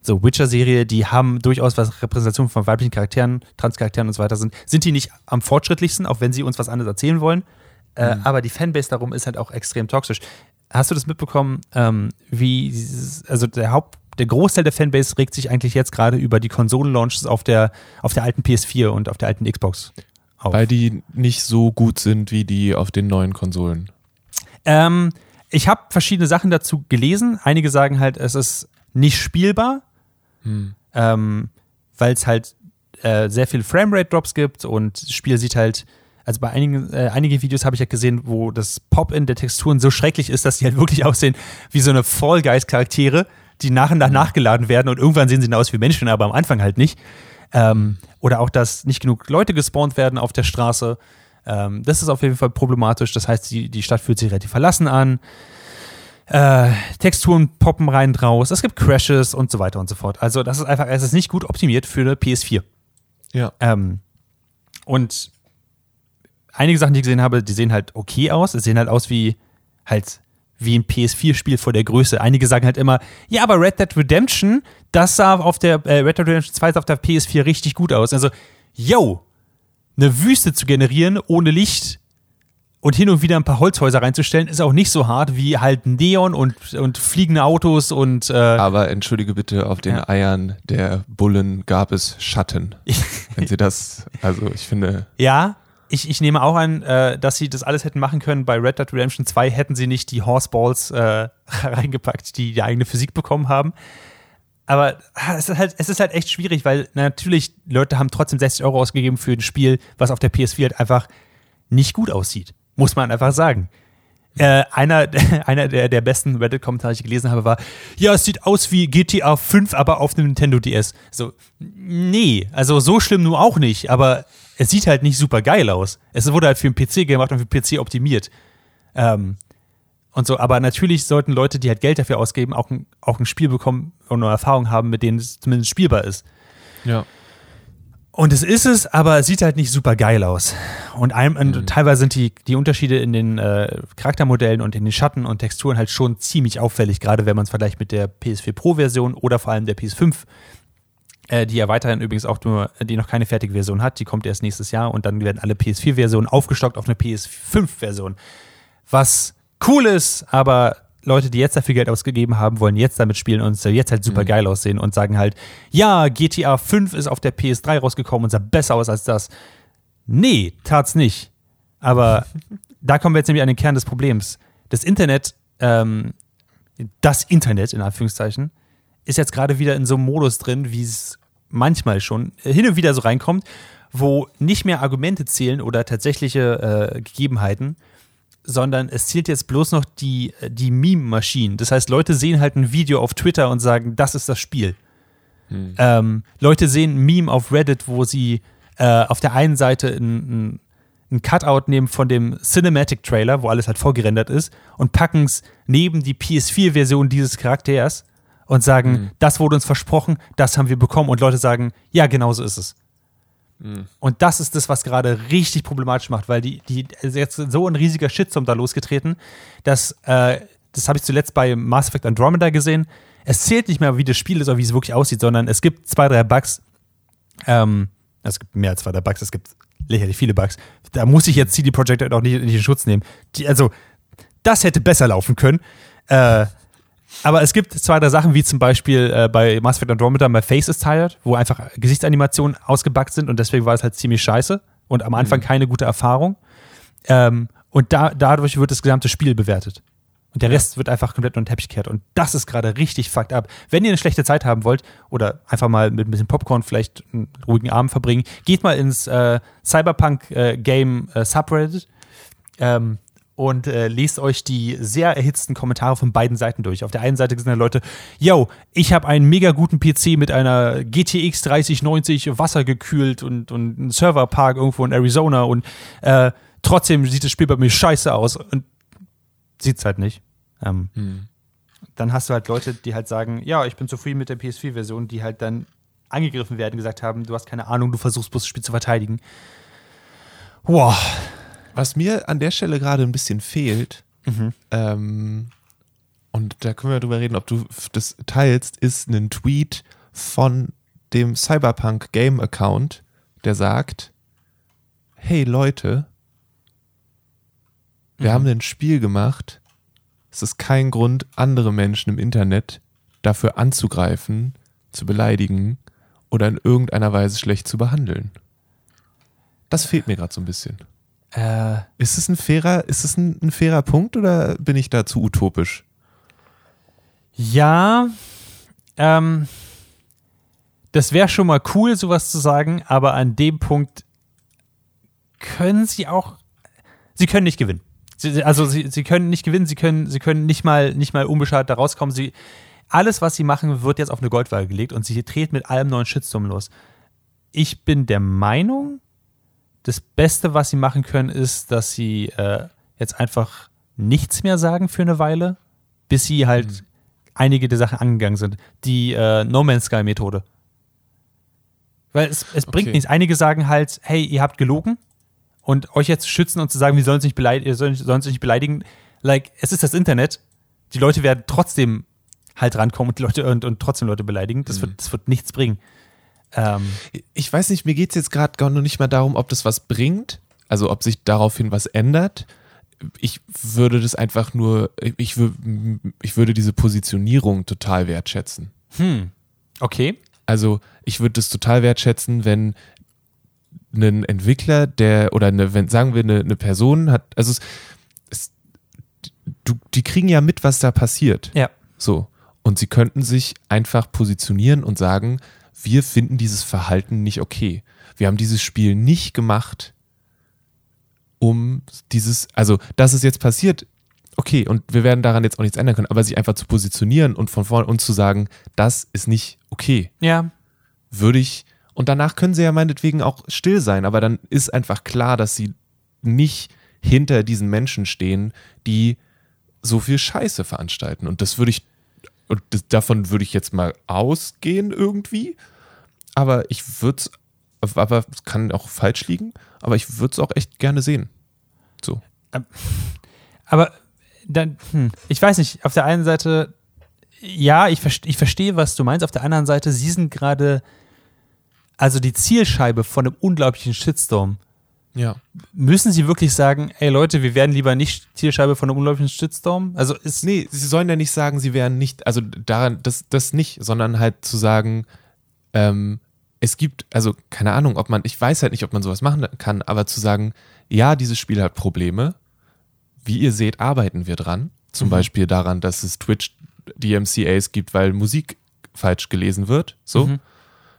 so Witcher-Serie, die haben durchaus was Repräsentation von weiblichen Charakteren, Transcharakteren und so weiter sind, sind die nicht am fortschrittlichsten, auch wenn sie uns was anderes erzählen wollen. Äh, mhm. Aber die Fanbase darum ist halt auch extrem toxisch. Hast du das mitbekommen, ähm, wie also der Haupt, der Großteil der Fanbase regt sich eigentlich jetzt gerade über die Konsolen-Launches auf der, auf der alten PS4 und auf der alten Xbox auf. Weil die nicht so gut sind wie die auf den neuen Konsolen. Ähm, ich habe verschiedene Sachen dazu gelesen. Einige sagen halt, es ist nicht spielbar, hm. ähm, weil es halt äh, sehr viele Framerate-Drops gibt und das Spiel sieht halt also bei einigen, äh, einige Videos habe ich ja gesehen, wo das Pop-In der Texturen so schrecklich ist, dass die halt wirklich aussehen wie so eine Fall Guys-Charaktere, die nach und nach nachgeladen werden und irgendwann sehen sie dann aus wie Menschen, aber am Anfang halt nicht. Ähm, oder auch, dass nicht genug Leute gespawnt werden auf der Straße. Ähm, das ist auf jeden Fall problematisch. Das heißt, die, die Stadt fühlt sich relativ verlassen an. Äh, Texturen poppen rein draus. Es gibt Crashes und so weiter und so fort. Also, das ist einfach, es ist nicht gut optimiert für eine PS4. Ja. Ähm, und einige Sachen, die ich gesehen habe, die sehen halt okay aus. Es sehen halt aus wie halt wie ein PS4-Spiel vor der Größe. Einige sagen halt immer, ja, aber Red Dead Redemption, das sah auf der äh, Red Dead Redemption 2 sah auf der PS4 richtig gut aus. Also, yo, eine Wüste zu generieren ohne Licht und hin und wieder ein paar Holzhäuser reinzustellen, ist auch nicht so hart wie halt Neon und, und fliegende Autos und äh, Aber entschuldige bitte, auf den Ja. Eiern der Bullen gab es Schatten. Wenn sie das, also ich finde, Ja, ich, ich nehme auch an, äh, dass sie das alles hätten machen können. Bei Red Dead Redemption 2 hätten sie nicht die Horseballs äh, reingepackt, die die eigene Physik bekommen haben. Aber ah, es ist, halt, es ist halt echt schwierig, weil natürlich Leute haben trotzdem 60 Euro ausgegeben für ein Spiel, was auf der PS4 halt einfach nicht gut aussieht. Muss man einfach sagen. Äh, einer einer der, der besten Reddit-Kommentare, die ich gelesen habe, war, ja, es sieht aus wie GTA 5, aber auf einem Nintendo DS. So, nee, also so schlimm nur auch nicht, aber es sieht halt nicht super geil aus. Es wurde halt für den PC gemacht und für den PC optimiert. Ähm, und so, aber natürlich sollten Leute, die halt Geld dafür ausgeben, auch ein, auch ein Spiel bekommen und eine Erfahrung haben, mit denen es zumindest spielbar ist. ja. Und es ist es, aber es sieht halt nicht super geil aus. Und, einem, und teilweise sind die, die Unterschiede in den äh, Charaktermodellen und in den Schatten und Texturen halt schon ziemlich auffällig, gerade wenn man es vergleicht mit der PS4 Pro-Version oder vor allem der PS5, äh, die ja weiterhin übrigens auch nur, die noch keine fertige Version hat, die kommt erst nächstes Jahr und dann werden alle PS4-Versionen aufgestockt auf eine PS5-Version. Was cool ist, aber Leute, die jetzt dafür Geld ausgegeben haben, wollen jetzt damit spielen und jetzt halt super geil aussehen und sagen halt, ja, GTA 5 ist auf der PS3 rausgekommen und sah besser aus als das. Nee, tat's nicht. Aber da kommen wir jetzt nämlich an den Kern des Problems. Das Internet, ähm, das Internet in Anführungszeichen, ist jetzt gerade wieder in so einem Modus drin, wie es manchmal schon hin und wieder so reinkommt, wo nicht mehr Argumente zählen oder tatsächliche äh, Gegebenheiten, sondern es zählt jetzt bloß noch die, die Meme-Maschinen. Das heißt, Leute sehen halt ein Video auf Twitter und sagen, das ist das Spiel. Ähm, Leute sehen ein Meme auf Reddit, wo sie äh, auf der einen Seite ein, ein, ein Cutout nehmen von dem Cinematic-Trailer, wo alles halt vorgerendert ist, und packen es neben die PS4-Version dieses Charakters und sagen, das wurde uns versprochen, das haben wir bekommen. Und Leute sagen, ja, genau so ist es. Und das ist das, was gerade richtig problematisch macht, weil die, die also jetzt so ein riesiger Shitstorm da losgetreten, dass, äh, das habe ich zuletzt bei Mass Effect Andromeda gesehen. Es zählt nicht mehr, wie das Spiel ist oder wie es wirklich aussieht, sondern es gibt zwei, drei Bugs. Ähm, es gibt mehr als zwei, drei Bugs, es gibt lächerlich viele Bugs. Da muss ich jetzt CD Projekt auch nicht, in Schutz nehmen. Die, also, das hätte besser laufen können. Äh, aber es gibt zwei, drei Sachen, wie zum Beispiel äh, bei Mass Effect Andromeda My Face is Tired, wo einfach Gesichtsanimationen ausgebackt sind und deswegen war es halt ziemlich scheiße und am Anfang keine gute Erfahrung. Ähm, und da, dadurch wird das gesamte Spiel bewertet. Und der Rest wird einfach komplett unter den Teppich gekehrt. Und das ist gerade richtig fucked up. Wenn ihr eine schlechte Zeit haben wollt oder einfach mal mit ein bisschen Popcorn vielleicht einen ruhigen Abend verbringen, geht mal ins äh, Cyberpunk-Game äh, Subreddit. Ähm, und äh, lest euch die sehr erhitzten Kommentare von beiden Seiten durch. Auf der einen Seite sind da Leute, yo, ich habe einen mega guten PC mit einer GTX 3090 wassergekühlt und, und einen Serverpark irgendwo in Arizona und äh, trotzdem sieht das Spiel bei mir scheiße aus und sieht's halt nicht. Ähm, Dann hast du halt Leute, die halt sagen, ja, ich bin zufrieden mit der PS4-Version, die halt dann angegriffen werden, gesagt haben, du hast keine Ahnung, du versuchst bloß das Spiel zu verteidigen. Wow. Was mir an der Stelle gerade ein bisschen fehlt, ähm, und da können wir drüber reden, ob du das teilst, ist ein Tweet von dem Cyberpunk Game Account, der sagt, hey Leute, wir haben ein Spiel gemacht, es ist kein Grund, andere Menschen im Internet dafür anzugreifen, zu beleidigen oder in irgendeiner Weise schlecht zu behandeln. Das fehlt mir gerade so ein bisschen. Äh, Ist es ein fairer, ist es ein, ein fairer Punkt oder bin ich da zu utopisch? Ja, ähm, das wäre schon mal cool, sowas zu sagen, aber an dem Punkt können sie auch, sie können nicht gewinnen. Sie, also sie, sie können nicht gewinnen, sie können, sie können nicht mal, nicht mal unbeschadet da rauskommen. Sie, alles, was sie machen, wird jetzt auf eine Goldwaage gelegt und sie treten mit allem neuen Shitstorm los. Ich bin der Meinung, das Beste, was sie machen können, ist, dass sie äh, jetzt einfach nichts mehr sagen für eine Weile, bis sie halt mhm. einige der Sachen angegangen sind. Die äh, No Man's Sky Methode. Weil es, es bringt okay. nichts. Einige sagen halt, hey, ihr habt gelogen und euch jetzt zu schützen und zu sagen, wir sollen uns nicht, beleidigen, sollen, sollen uns nicht beleidigen. Like, es ist das Internet. Die Leute werden trotzdem halt rankommen und, die Leute, und, und trotzdem Leute beleidigen. Das, mhm. wird, das wird nichts bringen. Ähm, ich weiß nicht, mir geht es jetzt gerade gar noch nicht mal darum, ob das was bringt, also ob sich daraufhin was ändert. Ich würde das einfach nur, ich, ich würde diese Positionierung total wertschätzen. Hm. Okay. Also ich würde das total wertschätzen, wenn ein Entwickler, der, oder eine, wenn, sagen wir, eine, eine Person hat, also es, es, du, die kriegen ja mit, was da passiert. Ja. So. Und sie könnten sich einfach positionieren und sagen, wir finden dieses Verhalten nicht okay. Wir haben dieses Spiel nicht gemacht, um dieses, also das ist jetzt passiert, okay, und wir werden daran jetzt auch nichts ändern können, aber sich einfach zu positionieren und von vorne und zu sagen, das ist nicht okay. Ja. Würde ich, und danach können sie ja meinetwegen auch still sein, aber dann ist einfach klar, dass sie nicht hinter diesen Menschen stehen, die so viel Scheiße veranstalten. Und das würde ich und das, davon würde ich jetzt mal ausgehen irgendwie. Aber ich würde es, aber es kann auch falsch liegen, aber ich würde es auch echt gerne sehen. So. Aber dann, hm, ich weiß nicht, auf der einen Seite, ja, ich, ich verstehe, was du meinst. Auf der anderen Seite, sie sind gerade, also die Zielscheibe von einem unglaublichen Shitstorm. Ja. Müssen sie wirklich sagen, ey Leute, wir werden lieber nicht Zielscheibe von einem unglaublichen Shitstorm? Also ist. Nee, sie sollen ja nicht sagen, sie wären nicht, also daran, das, das nicht, sondern halt zu sagen, ähm, es gibt, also keine Ahnung, ob man, ich weiß halt nicht, ob man sowas machen kann, aber zu sagen, ja, dieses Spiel hat Probleme. Wie ihr seht, arbeiten wir dran. Zum mhm. Beispiel daran, dass es Twitch DMCAs gibt, weil Musik falsch gelesen wird. So. Mhm.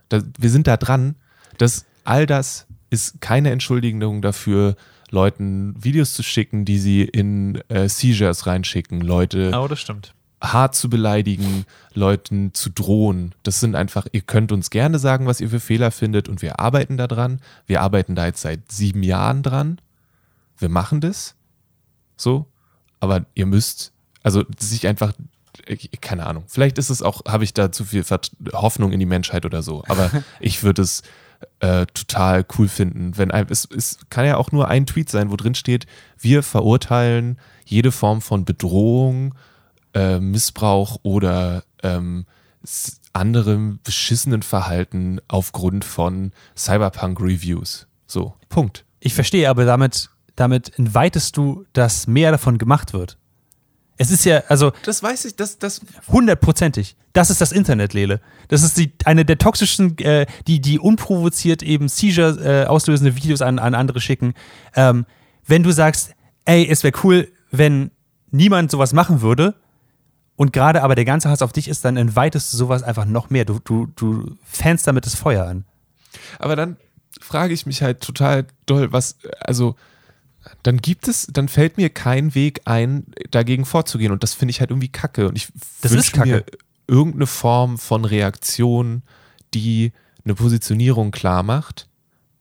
Da, wir sind da dran, dass all das ist keine Entschuldigung dafür, Leuten Videos zu schicken, die sie in äh, Seizures reinschicken, Leute oh, das stimmt. hart zu beleidigen, Leuten zu drohen. Das sind einfach, ihr könnt uns gerne sagen, was ihr für Fehler findet und wir arbeiten da dran. Wir arbeiten da jetzt seit sieben Jahren dran. Wir machen das. So. Aber ihr müsst, also sich einfach, keine Ahnung, vielleicht ist es auch, habe ich da zu viel Hoffnung in die Menschheit oder so, aber ich würde es äh, total cool finden. Wenn ein, es, es kann ja auch nur ein Tweet sein, wo drin steht, wir verurteilen jede Form von Bedrohung, äh, Missbrauch oder ähm, anderem beschissenen Verhalten aufgrund von Cyberpunk-Reviews. So, Punkt. Ich verstehe, aber damit, damit entweitest du, dass mehr davon gemacht wird. Es ist ja, also. Das weiß ich, das, das. Hundertprozentig. Das ist das Internet, Lele. Das ist die, eine der toxischen, äh, die, die unprovoziert eben Seizure äh, auslösende Videos an, an andere schicken. Ähm, wenn du sagst, ey, es wäre cool, wenn niemand sowas machen würde und gerade aber der ganze Hass auf dich ist, dann entweitest du sowas einfach noch mehr. Du, du, du fängst damit das Feuer an. Aber dann frage ich mich halt total doll, was, also dann gibt es, dann fällt mir kein Weg ein, dagegen vorzugehen. Und das finde ich halt irgendwie kacke. Und ich wünsche mir irgendeine Form von Reaktion, die eine Positionierung klar macht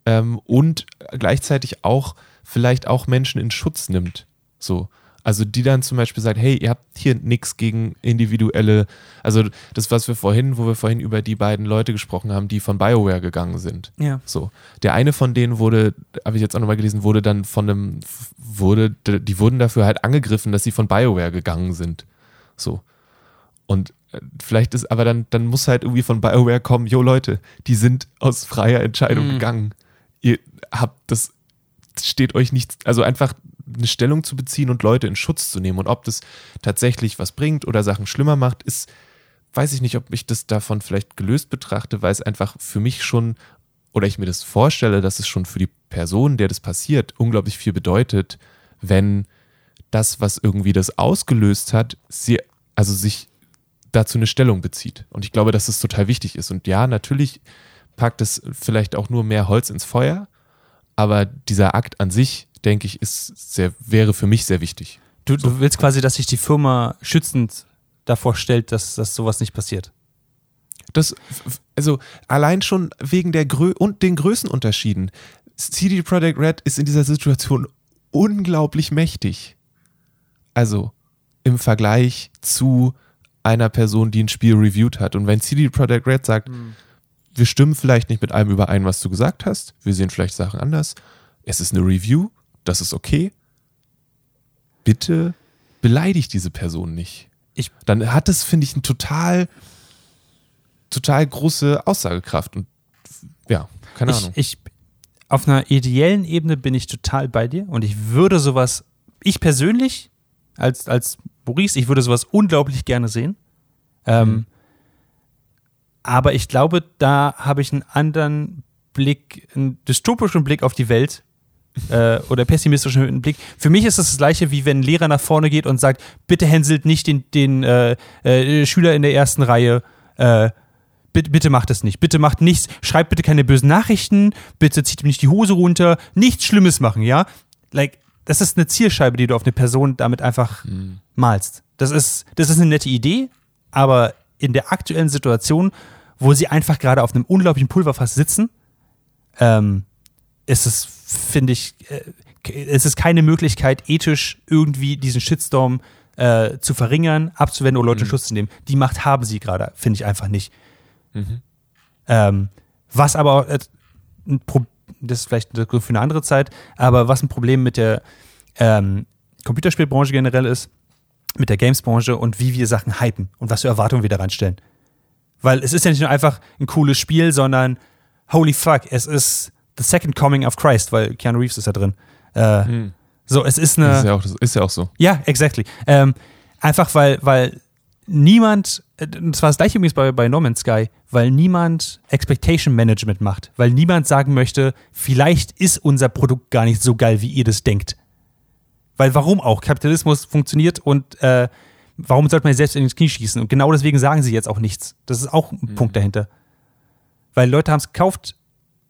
ähm, und gleichzeitig auch vielleicht auch Menschen in Schutz nimmt. So. Also die dann zum Beispiel sagt, hey, ihr habt hier nichts gegen individuelle, also das, was wir vorhin, wo wir vorhin über die beiden Leute gesprochen haben, die von BioWare gegangen sind. Ja. So. Der eine von denen wurde, habe ich jetzt auch nochmal gelesen, wurde dann von einem, wurde, die wurden dafür halt angegriffen, dass sie von BioWare gegangen sind. So. Und äh, vielleicht ist, aber dann, dann muss halt irgendwie von BioWare kommen, jo Leute, die sind aus freier Entscheidung mhm. gegangen. Ihr habt das, steht euch nichts, also einfach eine Stellung zu beziehen und Leute in Schutz zu nehmen. Und ob das tatsächlich was bringt oder Sachen schlimmer macht, ist, weiß ich nicht, ob ich das davon vielleicht gelöst betrachte, weil es einfach für mich schon, oder ich mir das vorstelle, dass es schon für die Person, der das passiert, unglaublich viel bedeutet, wenn das, was irgendwie das ausgelöst hat, sie, also sich dazu eine Stellung bezieht. Und ich glaube, dass das total wichtig ist. Und ja, natürlich packt es vielleicht auch nur mehr Holz ins Feuer, aber dieser Akt an sich, denke ich, ist sehr, wäre für mich sehr wichtig. Du, du willst quasi, dass sich die Firma schützend davor stellt, dass, dass sowas nicht passiert. Das, also allein schon wegen der Grö und den Größenunterschieden. CD Projekt Red ist in dieser Situation unglaublich mächtig. Also im Vergleich zu einer Person, die ein Spiel reviewed hat. Und wenn CD Projekt Red sagt, wir stimmen vielleicht nicht mit allem überein, was du gesagt hast, wir sehen vielleicht Sachen anders, es ist eine Review, das ist okay, bitte beleidigt diese Person nicht. Ich- Dann hat es, finde ich, ein total, total große Aussagekraft. Und ja, keine Ich, Ahnung. ich, auf einer ideellen Ebene bin ich total bei dir und ich würde sowas, ich persönlich, als, als Maurice, ich würde sowas unglaublich gerne sehen. Ähm, Mhm. Aber ich glaube, da habe ich einen anderen Blick, einen dystopischen Blick auf die Welt äh, oder pessimistischen Blick. Für mich ist es das gleiche, wie wenn ein Lehrer nach vorne geht und sagt, bitte hänselt nicht den, den äh, äh, Schüler in der ersten Reihe, äh, bitte, bitte macht es nicht, bitte macht nichts, schreibt bitte keine bösen Nachrichten, bitte zieht ihm nicht die Hose runter, nichts Schlimmes machen, ja? Like, das ist eine Zielscheibe, die du auf eine Person damit einfach malst. Das ist, das ist eine nette Idee, aber in der aktuellen Situation, wo sie einfach gerade auf einem unglaublichen Pulverfass sitzen, ähm, ist es, finde ich, äh, es ist keine Möglichkeit, ethisch irgendwie diesen Shitstorm äh, zu verringern, abzuwenden oder Leute in Schutz zu nehmen. Die Macht haben sie gerade, finde ich einfach nicht. Ähm, was aber äh, das ist vielleicht für eine andere Zeit, aber was ein Problem mit der ähm, Computerspielbranche generell ist, mit der Gamesbranche und wie wir Sachen hypen und was für Erwartungen wir da reinstellen. Weil es ist ja nicht nur einfach ein cooles Spiel, sondern holy fuck, es ist the second coming of Christ, weil Keanu Reeves ist da drin. Äh, So, es ist eine. ist, ja auch, ist ja auch so. Ja, exactly. Ähm, einfach weil, weil niemand, äh, das war das gleiche übrigens bei, bei No Man's Sky, weil niemand Expectation Management macht, weil niemand sagen möchte, vielleicht ist unser Produkt gar nicht so geil, wie ihr das denkt. Weil warum auch? Kapitalismus funktioniert und äh, warum sollte man selbst ins Knie schießen? Und genau deswegen sagen sie jetzt auch nichts. Das ist auch ein Punkt dahinter. Weil Leute haben es gekauft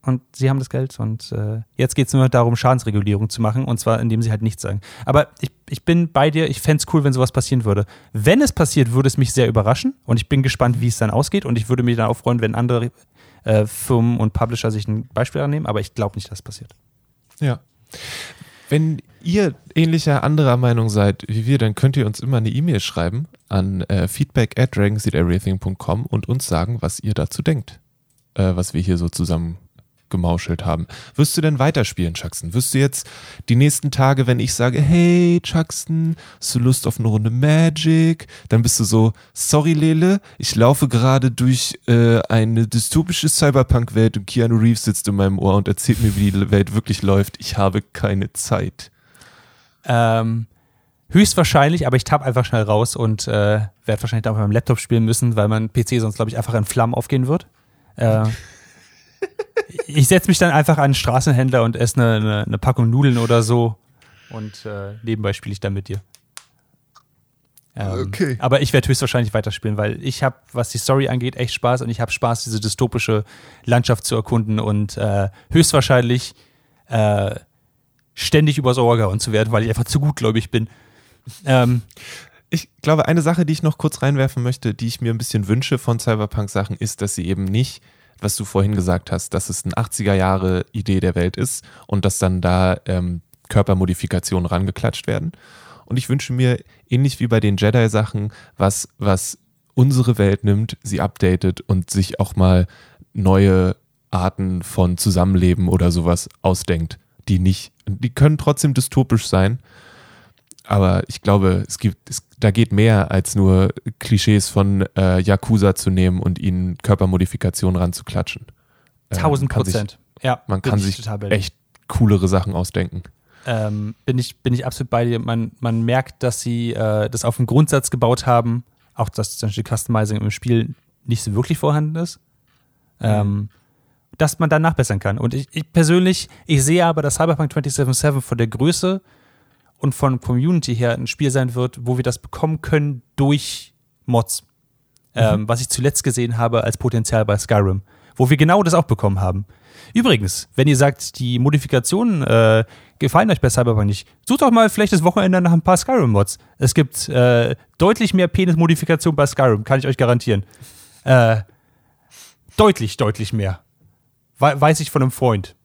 und sie haben das Geld und äh, jetzt geht es nur darum, Schadensregulierung zu machen und zwar indem sie halt nichts sagen. Aber ich, ich bin bei dir, ich fände es cool, wenn sowas passieren würde. Wenn es passiert, würde es mich sehr überraschen und ich bin gespannt, wie es dann ausgeht und ich würde mich dann auch freuen, wenn andere äh, Firmen und Publisher sich ein Beispiel annehmen, aber ich glaube nicht, dass es passiert. Ja. Wenn ihr ähnlicher anderer Meinung seid wie wir, dann könnt ihr uns immer eine E-Mail schreiben an äh, feedback at dragonseedeverything.com und uns sagen, was ihr dazu denkt, äh, was wir hier so zusammen gemauschelt haben. Wirst du denn weiterspielen, Chuckson? Wirst du jetzt die nächsten Tage, wenn ich sage, hey Chuckson, hast du Lust auf eine Runde Magic? Dann bist du so, sorry Lele, ich laufe gerade durch äh, eine dystopische Cyberpunk-Welt und Keanu Reeves sitzt in meinem Ohr und erzählt mir, wie die Welt wirklich läuft. Ich habe keine Zeit. Ähm, höchstwahrscheinlich, aber ich tapp einfach schnell raus und äh, werde wahrscheinlich dann auf meinem Laptop spielen müssen, weil mein PC sonst, glaube ich, einfach in Flammen aufgehen wird. Äh, ich setze mich dann einfach an einen Straßenhändler und esse eine, eine, eine Packung Nudeln oder so und äh, nebenbei spiele ich dann mit dir. Ähm, Okay. Aber ich werde höchstwahrscheinlich weiterspielen, weil ich habe, was die Story angeht, echt Spaß und ich habe Spaß, diese dystopische Landschaft zu erkunden und äh, höchstwahrscheinlich äh, ständig übers Ohr gehauen zu werden, weil ich einfach zu gutgläubig bin. Ähm, Ich glaube, eine Sache, die ich noch kurz reinwerfen möchte, die ich mir ein bisschen wünsche von Cyberpunk-Sachen, ist, dass sie eben nicht, was du vorhin gesagt hast, dass es eine 80er-Jahre-Idee der Welt ist und dass dann da ähm, Körpermodifikationen rangeklatscht werden. Und ich wünsche mir, ähnlich wie bei den Jedi-Sachen, was, was unsere Welt nimmt, sie updatet und sich auch mal neue Arten von Zusammenleben oder sowas ausdenkt, die nicht, die können trotzdem dystopisch sein, aber ich glaube, es gibt, es, da geht mehr als nur Klischees von äh, Yakuza zu nehmen und ihnen Körpermodifikationen ranzuklatschen. Äh, 1000 kann sich- Prozent. Ja, Man kann ich sich echt coolere Sachen ausdenken. ähm, bin, ich, bin ich absolut bei dir. Man, man merkt, dass sie äh, das auf einen Grundsatz gebaut haben, auch dass zum Beispiel Customizing im Spiel nicht so wirklich vorhanden ist, ähm, dass man dann nachbessern kann. Und ich, ich persönlich, ich sehe aber, dass Cyberpunk 2077 von der Größe und von Community her ein Spiel sein wird, wo wir das bekommen können durch Mods. Ähm, was ich zuletzt gesehen habe als Potenzial bei Skyrim, wo wir genau das auch bekommen haben. Übrigens, wenn ihr sagt, die Modifikationen äh, gefallen euch bei Cyberpunk nicht, sucht doch mal vielleicht das Wochenende nach ein paar Skyrim-Mods. Es gibt äh, deutlich mehr Penis-Modifikation bei Skyrim, kann ich euch garantieren. Äh, deutlich, deutlich mehr. We weiß ich von einem Freund.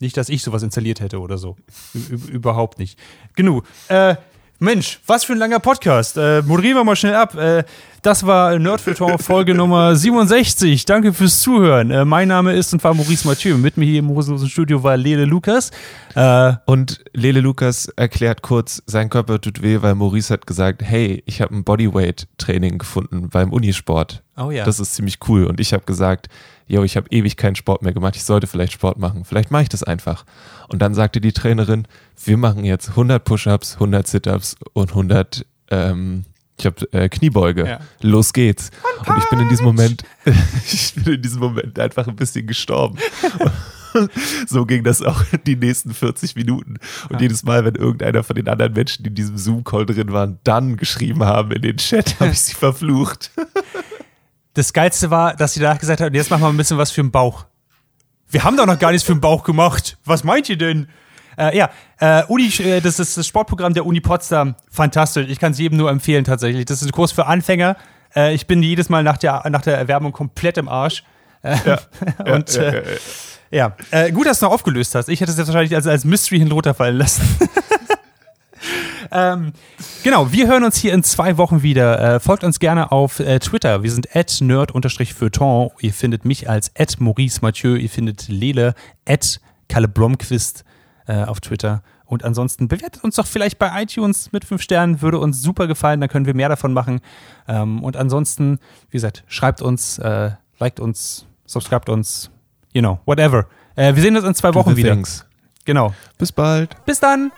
Nicht, dass ich sowas installiert hätte oder so. Ü überhaupt nicht. Genug. Äh, Mensch, was für ein langer Podcast. Äh, moderieren wir mal schnell ab. Äh, das war Nerdfilter Folge Nummer 67. Danke fürs Zuhören. Äh, mein Name ist und war Maurice Mathieu. Mit mir hier im hosenlosen Studio war Lele Lukas. Äh, und Lele Lukas erklärt kurz, sein Körper tut weh, weil Maurice hat gesagt, hey, ich habe ein Bodyweight-Training gefunden beim Unisport. Oh ja. Das ist ziemlich cool. Und ich habe gesagt, yo, ich habe ewig keinen Sport mehr gemacht, ich sollte vielleicht Sport machen. Vielleicht mache ich das einfach. Und dann sagte die Trainerin, wir machen jetzt 100 Push-ups, 100 Sit-ups und 100 ähm, ich habe äh, Kniebeuge. Ja. Los geht's. Und ich bin in diesem Moment, ich bin in diesem Moment einfach ein bisschen gestorben. so ging das auch die nächsten 40 Minuten. Und ja. jedes Mal, wenn irgendeiner von den anderen Menschen, die in diesem Zoom-Call drin waren, dann geschrieben haben in den Chat, habe ich sie verflucht. Das Geilste war, dass sie danach gesagt hat, jetzt machen wir ein bisschen was für den Bauch. Wir haben doch noch gar nichts für den Bauch gemacht. Was meint ihr denn? Äh, ja, äh, Uni, äh, das ist das Sportprogramm der Uni Potsdam. Fantastisch. Ich kann es jedem nur empfehlen tatsächlich. Das ist ein Kurs für Anfänger. Äh, ich bin jedes Mal nach der, nach der Erwärmung komplett im Arsch. Äh, ja. Und ja, ja, ja, ja. gut, dass du noch aufgelöst hast. Ich hätte es jetzt wahrscheinlich als, als Mystery hin runterfallen lassen. ähm, genau, wir hören uns hier in zwei Wochen wieder. Äh, folgt uns gerne auf äh, Twitter. Wir sind at nerd-feuilleton. Ihr findet mich als at Maurice Mathieu. Ihr findet Lele at Kalle Blomquist äh, auf Twitter. Und ansonsten bewertet uns doch vielleicht bei iTunes mit fünf Sternen, würde uns super gefallen, dann können wir mehr davon machen. Ähm, und ansonsten, wie gesagt, schreibt uns, äh, liked uns, subscribt uns, you know, whatever. Äh, wir sehen uns in zwei Wochen wieder. Things. Genau. Bis bald. Bis dann.